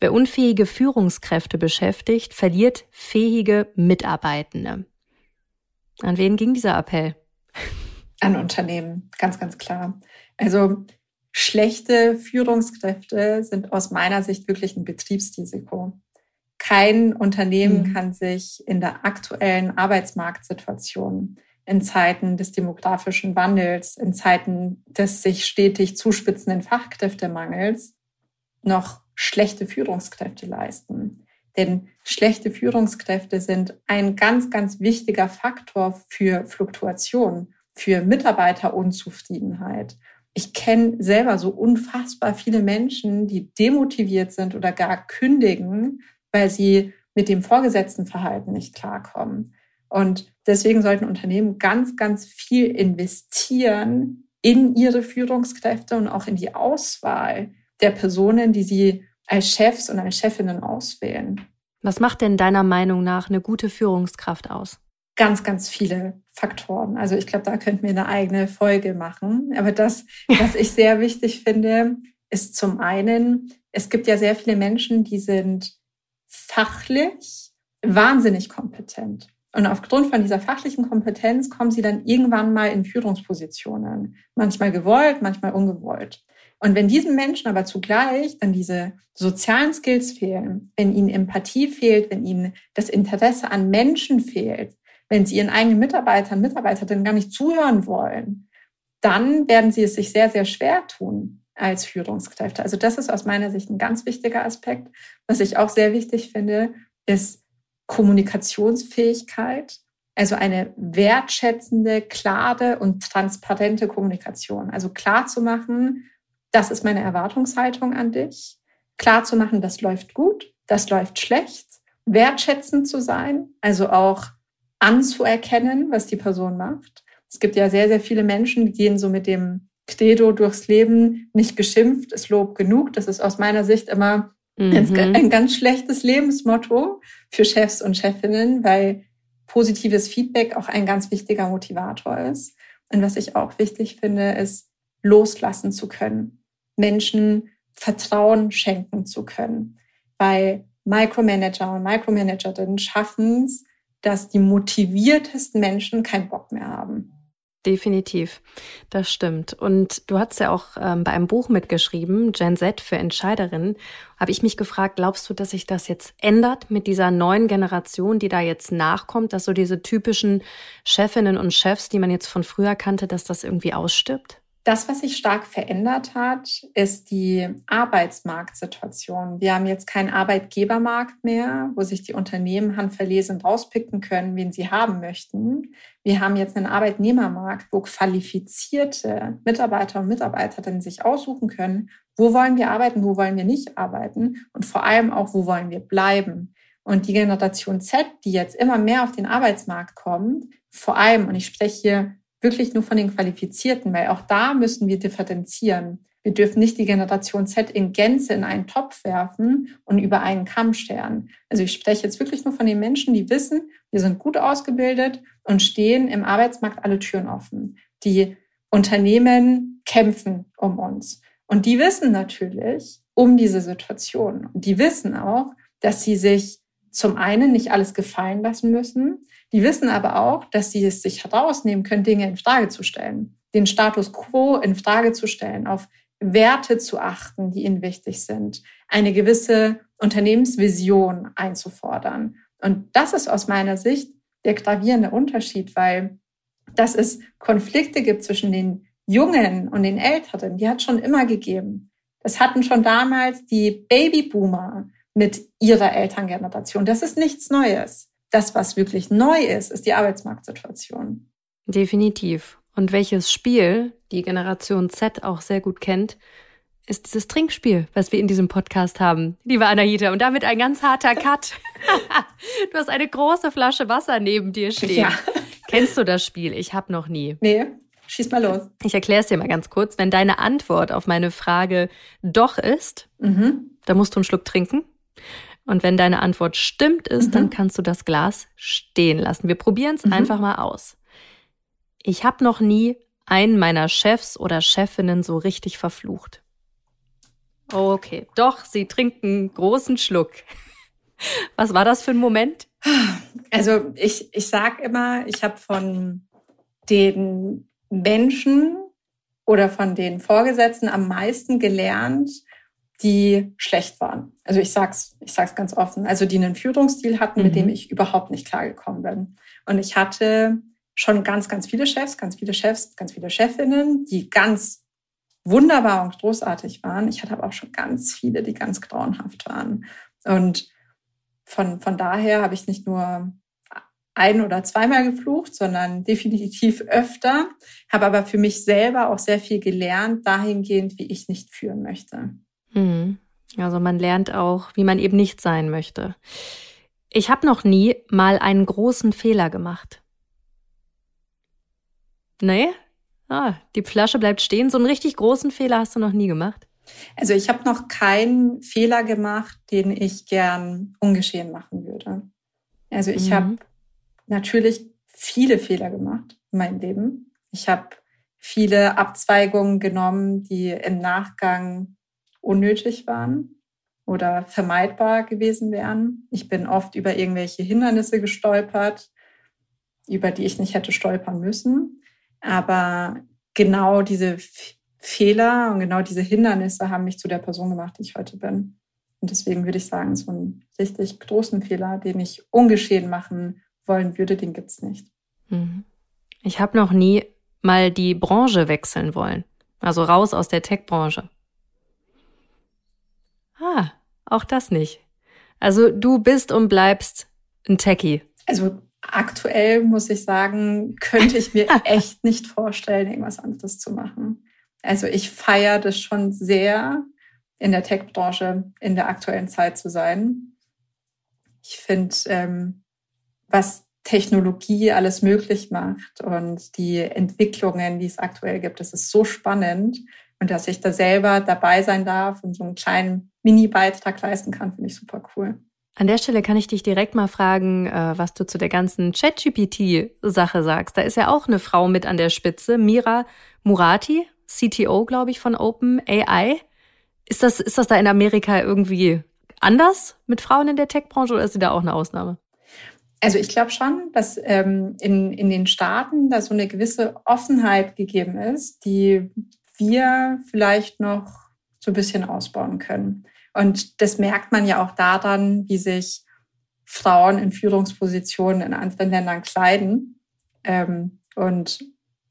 Wer unfähige Führungskräfte beschäftigt, verliert fähige Mitarbeitende. An wen ging dieser Appell? An Unternehmen, ganz, ganz klar. Also schlechte Führungskräfte sind aus meiner Sicht wirklich ein Betriebsrisiko. Kein Unternehmen mhm. kann sich in der aktuellen Arbeitsmarktsituation, in Zeiten des demografischen Wandels, in Zeiten des sich stetig zuspitzenden Fachkräftemangels noch schlechte Führungskräfte leisten. Denn schlechte Führungskräfte sind ein ganz, ganz wichtiger Faktor für Fluktuation, für Mitarbeiterunzufriedenheit. Ich kenne selber so unfassbar viele Menschen, die demotiviert sind oder gar kündigen, weil sie mit dem vorgesetzten Verhalten nicht klarkommen. Und deswegen sollten Unternehmen ganz, ganz viel investieren in ihre Führungskräfte und auch in die Auswahl der Personen, die sie als Chefs und als Chefinnen auswählen. Was macht denn deiner Meinung nach eine gute Führungskraft aus? Ganz, ganz viele Faktoren. Also ich glaube, da könnten wir eine eigene Folge machen. Aber das, was ich sehr wichtig finde, ist zum einen, es gibt ja sehr viele Menschen, die sind fachlich wahnsinnig kompetent. Und aufgrund von dieser fachlichen Kompetenz kommen sie dann irgendwann mal in Führungspositionen. Manchmal gewollt, manchmal ungewollt. Und wenn diesen Menschen aber zugleich dann diese sozialen Skills fehlen, wenn ihnen Empathie fehlt, wenn ihnen das Interesse an Menschen fehlt, wenn sie ihren eigenen Mitarbeitern, Mitarbeiterinnen gar nicht zuhören wollen, dann werden sie es sich sehr, sehr schwer tun als Führungskräfte. Also das ist aus meiner Sicht ein ganz wichtiger Aspekt. Was ich auch sehr wichtig finde, ist Kommunikationsfähigkeit, also eine wertschätzende, klare und transparente Kommunikation. Also klar zu machen, das ist meine Erwartungshaltung an dich. Klar zu machen, das läuft gut, das läuft schlecht. Wertschätzend zu sein, also auch anzuerkennen, was die Person macht. Es gibt ja sehr, sehr viele Menschen, die gehen so mit dem Credo durchs Leben, nicht geschimpft, ist Lob genug. Das ist aus meiner Sicht immer mhm. ein ganz schlechtes Lebensmotto für Chefs und Chefinnen, weil positives Feedback auch ein ganz wichtiger Motivator ist. Und was ich auch wichtig finde, ist loslassen zu können, Menschen Vertrauen schenken zu können, weil Micromanager und Micromanagerinnen schaffen es, dass die motiviertesten Menschen keinen Bock mehr haben. Definitiv, das stimmt. Und du hast ja auch ähm, bei einem Buch mitgeschrieben, Gen Z für Entscheiderinnen. Habe ich mich gefragt, glaubst du, dass sich das jetzt ändert mit dieser neuen Generation, die da jetzt nachkommt, dass so diese typischen Chefinnen und Chefs, die man jetzt von früher kannte, dass das irgendwie ausstirbt? Das, was sich stark verändert hat, ist die Arbeitsmarktsituation. Wir haben jetzt keinen Arbeitgebermarkt mehr, wo sich die Unternehmen handverlesen rauspicken können, wen sie haben möchten. Wir haben jetzt einen Arbeitnehmermarkt, wo qualifizierte Mitarbeiter und Mitarbeiterinnen sich aussuchen können, wo wollen wir arbeiten, wo wollen wir nicht arbeiten und vor allem auch, wo wollen wir bleiben. Und die Generation Z, die jetzt immer mehr auf den Arbeitsmarkt kommt, vor allem, und ich spreche hier wirklich nur von den Qualifizierten, weil auch da müssen wir differenzieren. Wir dürfen nicht die Generation Z in Gänze in einen Topf werfen und über einen Kamm scheren. Also ich spreche jetzt wirklich nur von den Menschen, die wissen, wir sind gut ausgebildet und stehen im Arbeitsmarkt alle Türen offen. Die Unternehmen kämpfen um uns. Und die wissen natürlich um diese Situation. Und die wissen auch, dass sie sich zum einen nicht alles gefallen lassen müssen, die wissen aber auch, dass sie es sich herausnehmen können, Dinge in Frage zu stellen, den Status quo in Frage zu stellen, auf Werte zu achten, die ihnen wichtig sind, eine gewisse Unternehmensvision einzufordern. Und das ist aus meiner Sicht der gravierende Unterschied, weil dass es Konflikte gibt zwischen den Jungen und den Älteren, die hat schon immer gegeben. Das hatten schon damals die Babyboomer mit ihrer Elterngeneration. Das ist nichts Neues das, was wirklich neu ist, ist die Arbeitsmarktsituation. Definitiv. Und welches Spiel die Generation Z auch sehr gut kennt, ist dieses Trinkspiel, was wir in diesem Podcast haben, liebe Anahita. Und damit ein ganz harter Cut. du hast eine große Flasche Wasser neben dir stehen. Ja. Kennst du das Spiel? Ich habe noch nie. Nee, schieß mal los. Ich erkläre es dir mal ganz kurz. Wenn deine Antwort auf meine Frage doch ist, mhm. dann musst du einen Schluck trinken. Und wenn deine Antwort stimmt ist, mhm. dann kannst du das Glas stehen lassen. Wir probieren es mhm. einfach mal aus. Ich habe noch nie einen meiner Chefs oder Chefinnen so richtig verflucht. Okay, doch, sie trinken großen Schluck. Was war das für ein Moment? Also ich, ich sage immer, ich habe von den Menschen oder von den Vorgesetzten am meisten gelernt, die schlecht waren. Also ich sag's, ich sag's ganz offen. Also die einen Führungsstil hatten, mhm. mit dem mhm. ich überhaupt nicht klargekommen bin. Und ich hatte schon ganz, ganz viele Chefs, ganz viele Chefs, ganz viele Chefinnen, die ganz wunderbar und großartig waren. Ich hatte aber auch schon ganz viele, die ganz grauenhaft waren. Und von, von daher habe ich nicht nur ein oder zweimal geflucht, sondern definitiv öfter, habe aber für mich selber auch sehr viel gelernt, dahingehend, wie ich nicht führen möchte. Mhm. Also man lernt auch, wie man eben nicht sein möchte. Ich habe noch nie mal einen großen Fehler gemacht. Nee? Ah, die Flasche bleibt stehen. So einen richtig großen Fehler hast du noch nie gemacht? Also ich habe noch keinen Fehler gemacht, den ich gern ungeschehen machen würde. Also ich mhm. habe natürlich viele Fehler gemacht in meinem Leben. Ich habe viele Abzweigungen genommen, die im Nachgang unnötig waren oder vermeidbar gewesen wären. Ich bin oft über irgendwelche Hindernisse gestolpert, über die ich nicht hätte stolpern müssen. Aber genau diese Fehler und genau diese Hindernisse haben mich zu der Person gemacht, die ich heute bin. Und deswegen würde ich sagen, so einen richtig großen Fehler, den ich ungeschehen machen wollen würde, den gibt's nicht. Mhm. Ich habe noch nie mal die Branche wechseln wollen. Also raus aus der Tech-Branche. Ah, auch das nicht. Also du bist und bleibst ein Techie. Also aktuell muss ich sagen, könnte ich mir echt nicht vorstellen, irgendwas anderes zu machen. Also ich feiere das schon sehr, in der Tech-Branche in der aktuellen Zeit zu sein. Ich finde, ähm, was Technologie alles möglich macht und die Entwicklungen, die es aktuell gibt, das ist so spannend. Und dass ich da selber dabei sein darf und so einen kleinen Mini-Beitrag leisten kann, finde ich super cool. An der Stelle kann ich dich direkt mal fragen, äh, was du zu der ganzen ChatGPT-Sache sagst. Da ist ja auch eine Frau mit an der Spitze, Mira Murati, CTO, glaube ich, von OpenAI. Ist das, ist das da in Amerika irgendwie anders mit Frauen in der Tech-Branche oder ist sie da auch eine Ausnahme? Also ich glaube schon, dass ähm, in, in den Staaten da so eine gewisse Offenheit gegeben ist, die wir vielleicht noch so ein bisschen ausbauen können. Und das merkt man ja auch daran, wie sich Frauen in Führungspositionen in anderen Ländern kleiden ähm, und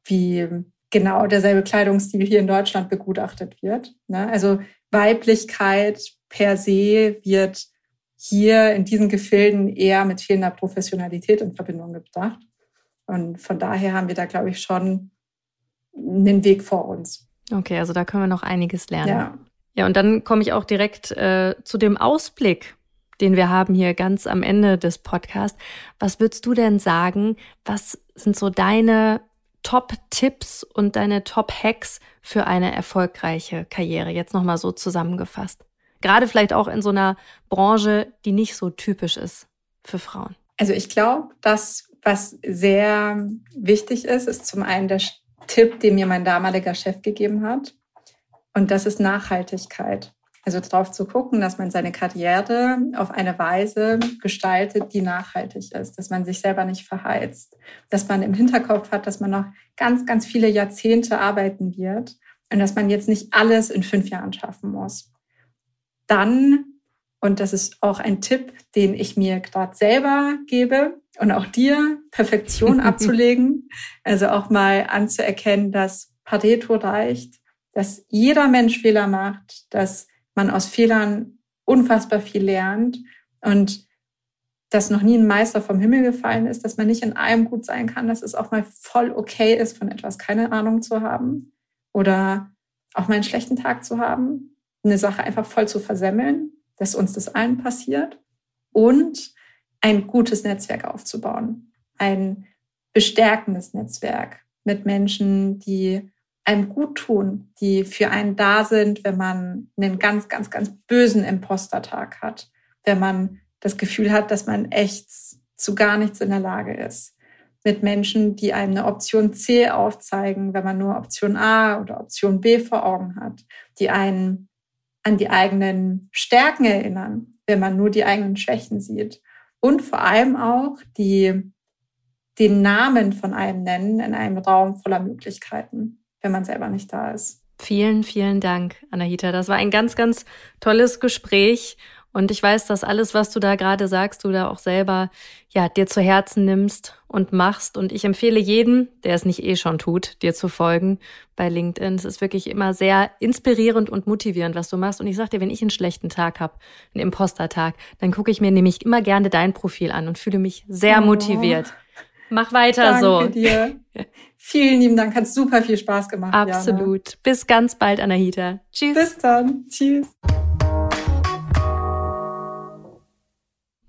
wie genau derselbe Kleidungsstil hier in Deutschland begutachtet wird. Ne? Also Weiblichkeit per se wird hier in diesen Gefilden eher mit fehlender Professionalität in Verbindung gebracht. Und von daher haben wir da, glaube ich, schon einen Weg vor uns. Okay, also da können wir noch einiges lernen. Ja. Ja, und dann komme ich auch direkt äh, zu dem Ausblick, den wir haben hier ganz am Ende des Podcasts. Was würdest du denn sagen? Was sind so deine Top-Tipps und deine Top-Hacks für eine erfolgreiche Karriere? Jetzt nochmal so zusammengefasst. Gerade vielleicht auch in so einer Branche, die nicht so typisch ist für Frauen. Also ich glaube, das, was sehr wichtig ist, ist zum einen der Tipp, den mir mein damaliger Chef gegeben hat. Und das ist Nachhaltigkeit. Also darauf zu gucken, dass man seine Karriere auf eine Weise gestaltet, die nachhaltig ist, dass man sich selber nicht verheizt, dass man im Hinterkopf hat, dass man noch ganz, ganz viele Jahrzehnte arbeiten wird und dass man jetzt nicht alles in fünf Jahren schaffen muss. Dann, und das ist auch ein Tipp, den ich mir gerade selber gebe und auch dir, Perfektion abzulegen, also auch mal anzuerkennen, dass Pareto reicht, dass jeder Mensch Fehler macht, dass man aus Fehlern unfassbar viel lernt und dass noch nie ein Meister vom Himmel gefallen ist, dass man nicht in allem gut sein kann, dass es auch mal voll okay ist, von etwas keine Ahnung zu haben oder auch mal einen schlechten Tag zu haben, eine Sache einfach voll zu versemmeln, dass uns das allen passiert und ein gutes Netzwerk aufzubauen, ein bestärkendes Netzwerk mit Menschen, die einem gut tun, die für einen da sind, wenn man einen ganz, ganz, ganz bösen Impostertag hat, wenn man das Gefühl hat, dass man echt zu gar nichts in der Lage ist. Mit Menschen, die einem eine Option C aufzeigen, wenn man nur Option A oder Option B vor Augen hat, die einen an die eigenen Stärken erinnern, wenn man nur die eigenen Schwächen sieht. Und vor allem auch die den Namen von einem nennen in einem Raum voller Möglichkeiten wenn man selber nicht da ist. Vielen, vielen Dank, Anahita. Das war ein ganz, ganz tolles Gespräch. Und ich weiß, dass alles, was du da gerade sagst, du da auch selber ja dir zu Herzen nimmst und machst. Und ich empfehle jedem, der es nicht eh schon tut, dir zu folgen bei LinkedIn. Es ist wirklich immer sehr inspirierend und motivierend, was du machst. Und ich sag dir, wenn ich einen schlechten Tag habe, einen Impostertag, dann gucke ich mir nämlich immer gerne dein Profil an und fühle mich sehr oh. motiviert. Mach weiter Danke so. dir. Vielen lieben Dank, hat super viel Spaß gemacht. Absolut. Jana. Bis ganz bald, Anahita. Tschüss. Bis dann. Tschüss.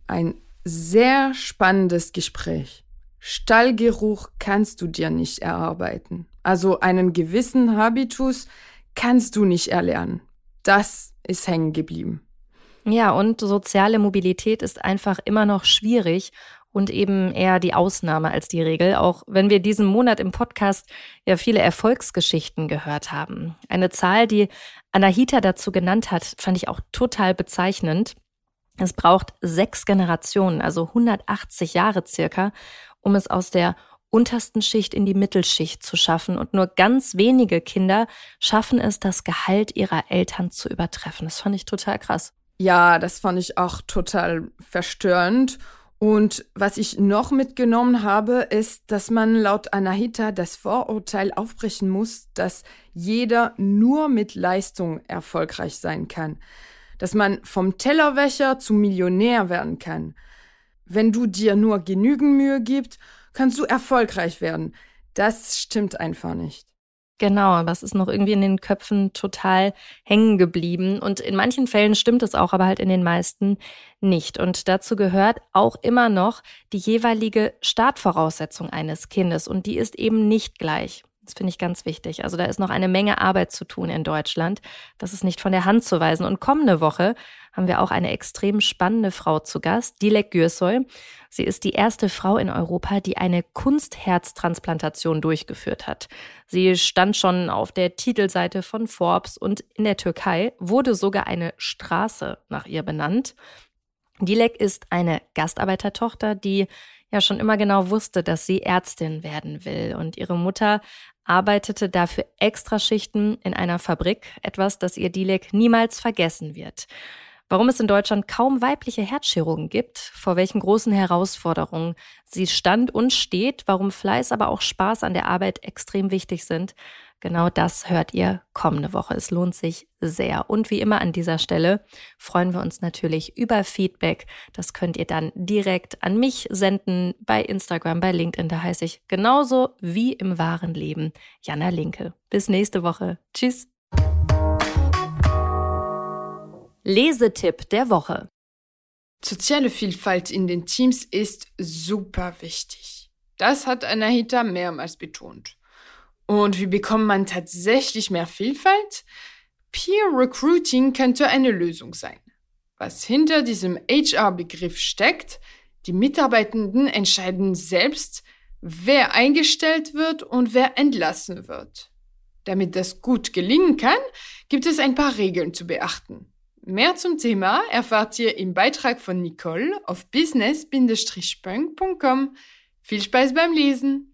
Ein sehr spannendes Gespräch. Stallgeruch kannst du dir nicht erarbeiten. Also einen gewissen Habitus kannst du nicht erlernen. Das ist hängen geblieben. Ja, und soziale Mobilität ist einfach immer noch schwierig und eben eher die Ausnahme als die Regel, auch wenn wir diesen Monat im Podcast ja viele Erfolgsgeschichten gehört haben. Eine Zahl, die Anahita dazu genannt hat, fand ich auch total bezeichnend. Es braucht sechs Generationen, also 180 Jahre circa, um es aus der untersten Schicht in die Mittelschicht zu schaffen. Und nur ganz wenige Kinder schaffen es, das Gehalt ihrer Eltern zu übertreffen. Das fand ich total krass. Ja, das fand ich auch total verstörend. Und was ich noch mitgenommen habe, ist, dass man laut Anahita das Vorurteil aufbrechen muss, dass jeder nur mit Leistung erfolgreich sein kann dass man vom Tellerwäscher zum Millionär werden kann. Wenn du dir nur genügend Mühe gibst, kannst du erfolgreich werden. Das stimmt einfach nicht. Genau, aber es ist noch irgendwie in den Köpfen total hängen geblieben. Und in manchen Fällen stimmt es auch, aber halt in den meisten nicht. Und dazu gehört auch immer noch die jeweilige Startvoraussetzung eines Kindes. Und die ist eben nicht gleich. Das finde ich ganz wichtig. Also da ist noch eine Menge Arbeit zu tun in Deutschland. Das ist nicht von der Hand zu weisen. Und kommende Woche haben wir auch eine extrem spannende Frau zu Gast, Dilek Gürsoy. Sie ist die erste Frau in Europa, die eine Kunstherztransplantation durchgeführt hat. Sie stand schon auf der Titelseite von Forbes und in der Türkei wurde sogar eine Straße nach ihr benannt. Dilek ist eine Gastarbeitertochter, die ja schon immer genau wusste, dass sie Ärztin werden will. Und ihre Mutter arbeitete dafür Extraschichten in einer Fabrik, etwas, das ihr Dilek niemals vergessen wird. Warum es in Deutschland kaum weibliche Herzchirurgen gibt, vor welchen großen Herausforderungen sie stand und steht, warum Fleiß, aber auch Spaß an der Arbeit extrem wichtig sind, Genau das hört ihr kommende Woche. Es lohnt sich sehr. Und wie immer an dieser Stelle freuen wir uns natürlich über Feedback. Das könnt ihr dann direkt an mich senden bei Instagram, bei LinkedIn. Da heiße ich genauso wie im wahren Leben Jana Linke. Bis nächste Woche. Tschüss. Lesetipp der Woche. Soziale Vielfalt in den Teams ist super wichtig. Das hat Anahita mehrmals betont. Und wie bekommt man tatsächlich mehr Vielfalt? Peer Recruiting könnte eine Lösung sein. Was hinter diesem HR-Begriff steckt, die Mitarbeitenden entscheiden selbst, wer eingestellt wird und wer entlassen wird. Damit das gut gelingen kann, gibt es ein paar Regeln zu beachten. Mehr zum Thema erfahrt ihr im Beitrag von Nicole auf business-punk.com. Viel Spaß beim Lesen!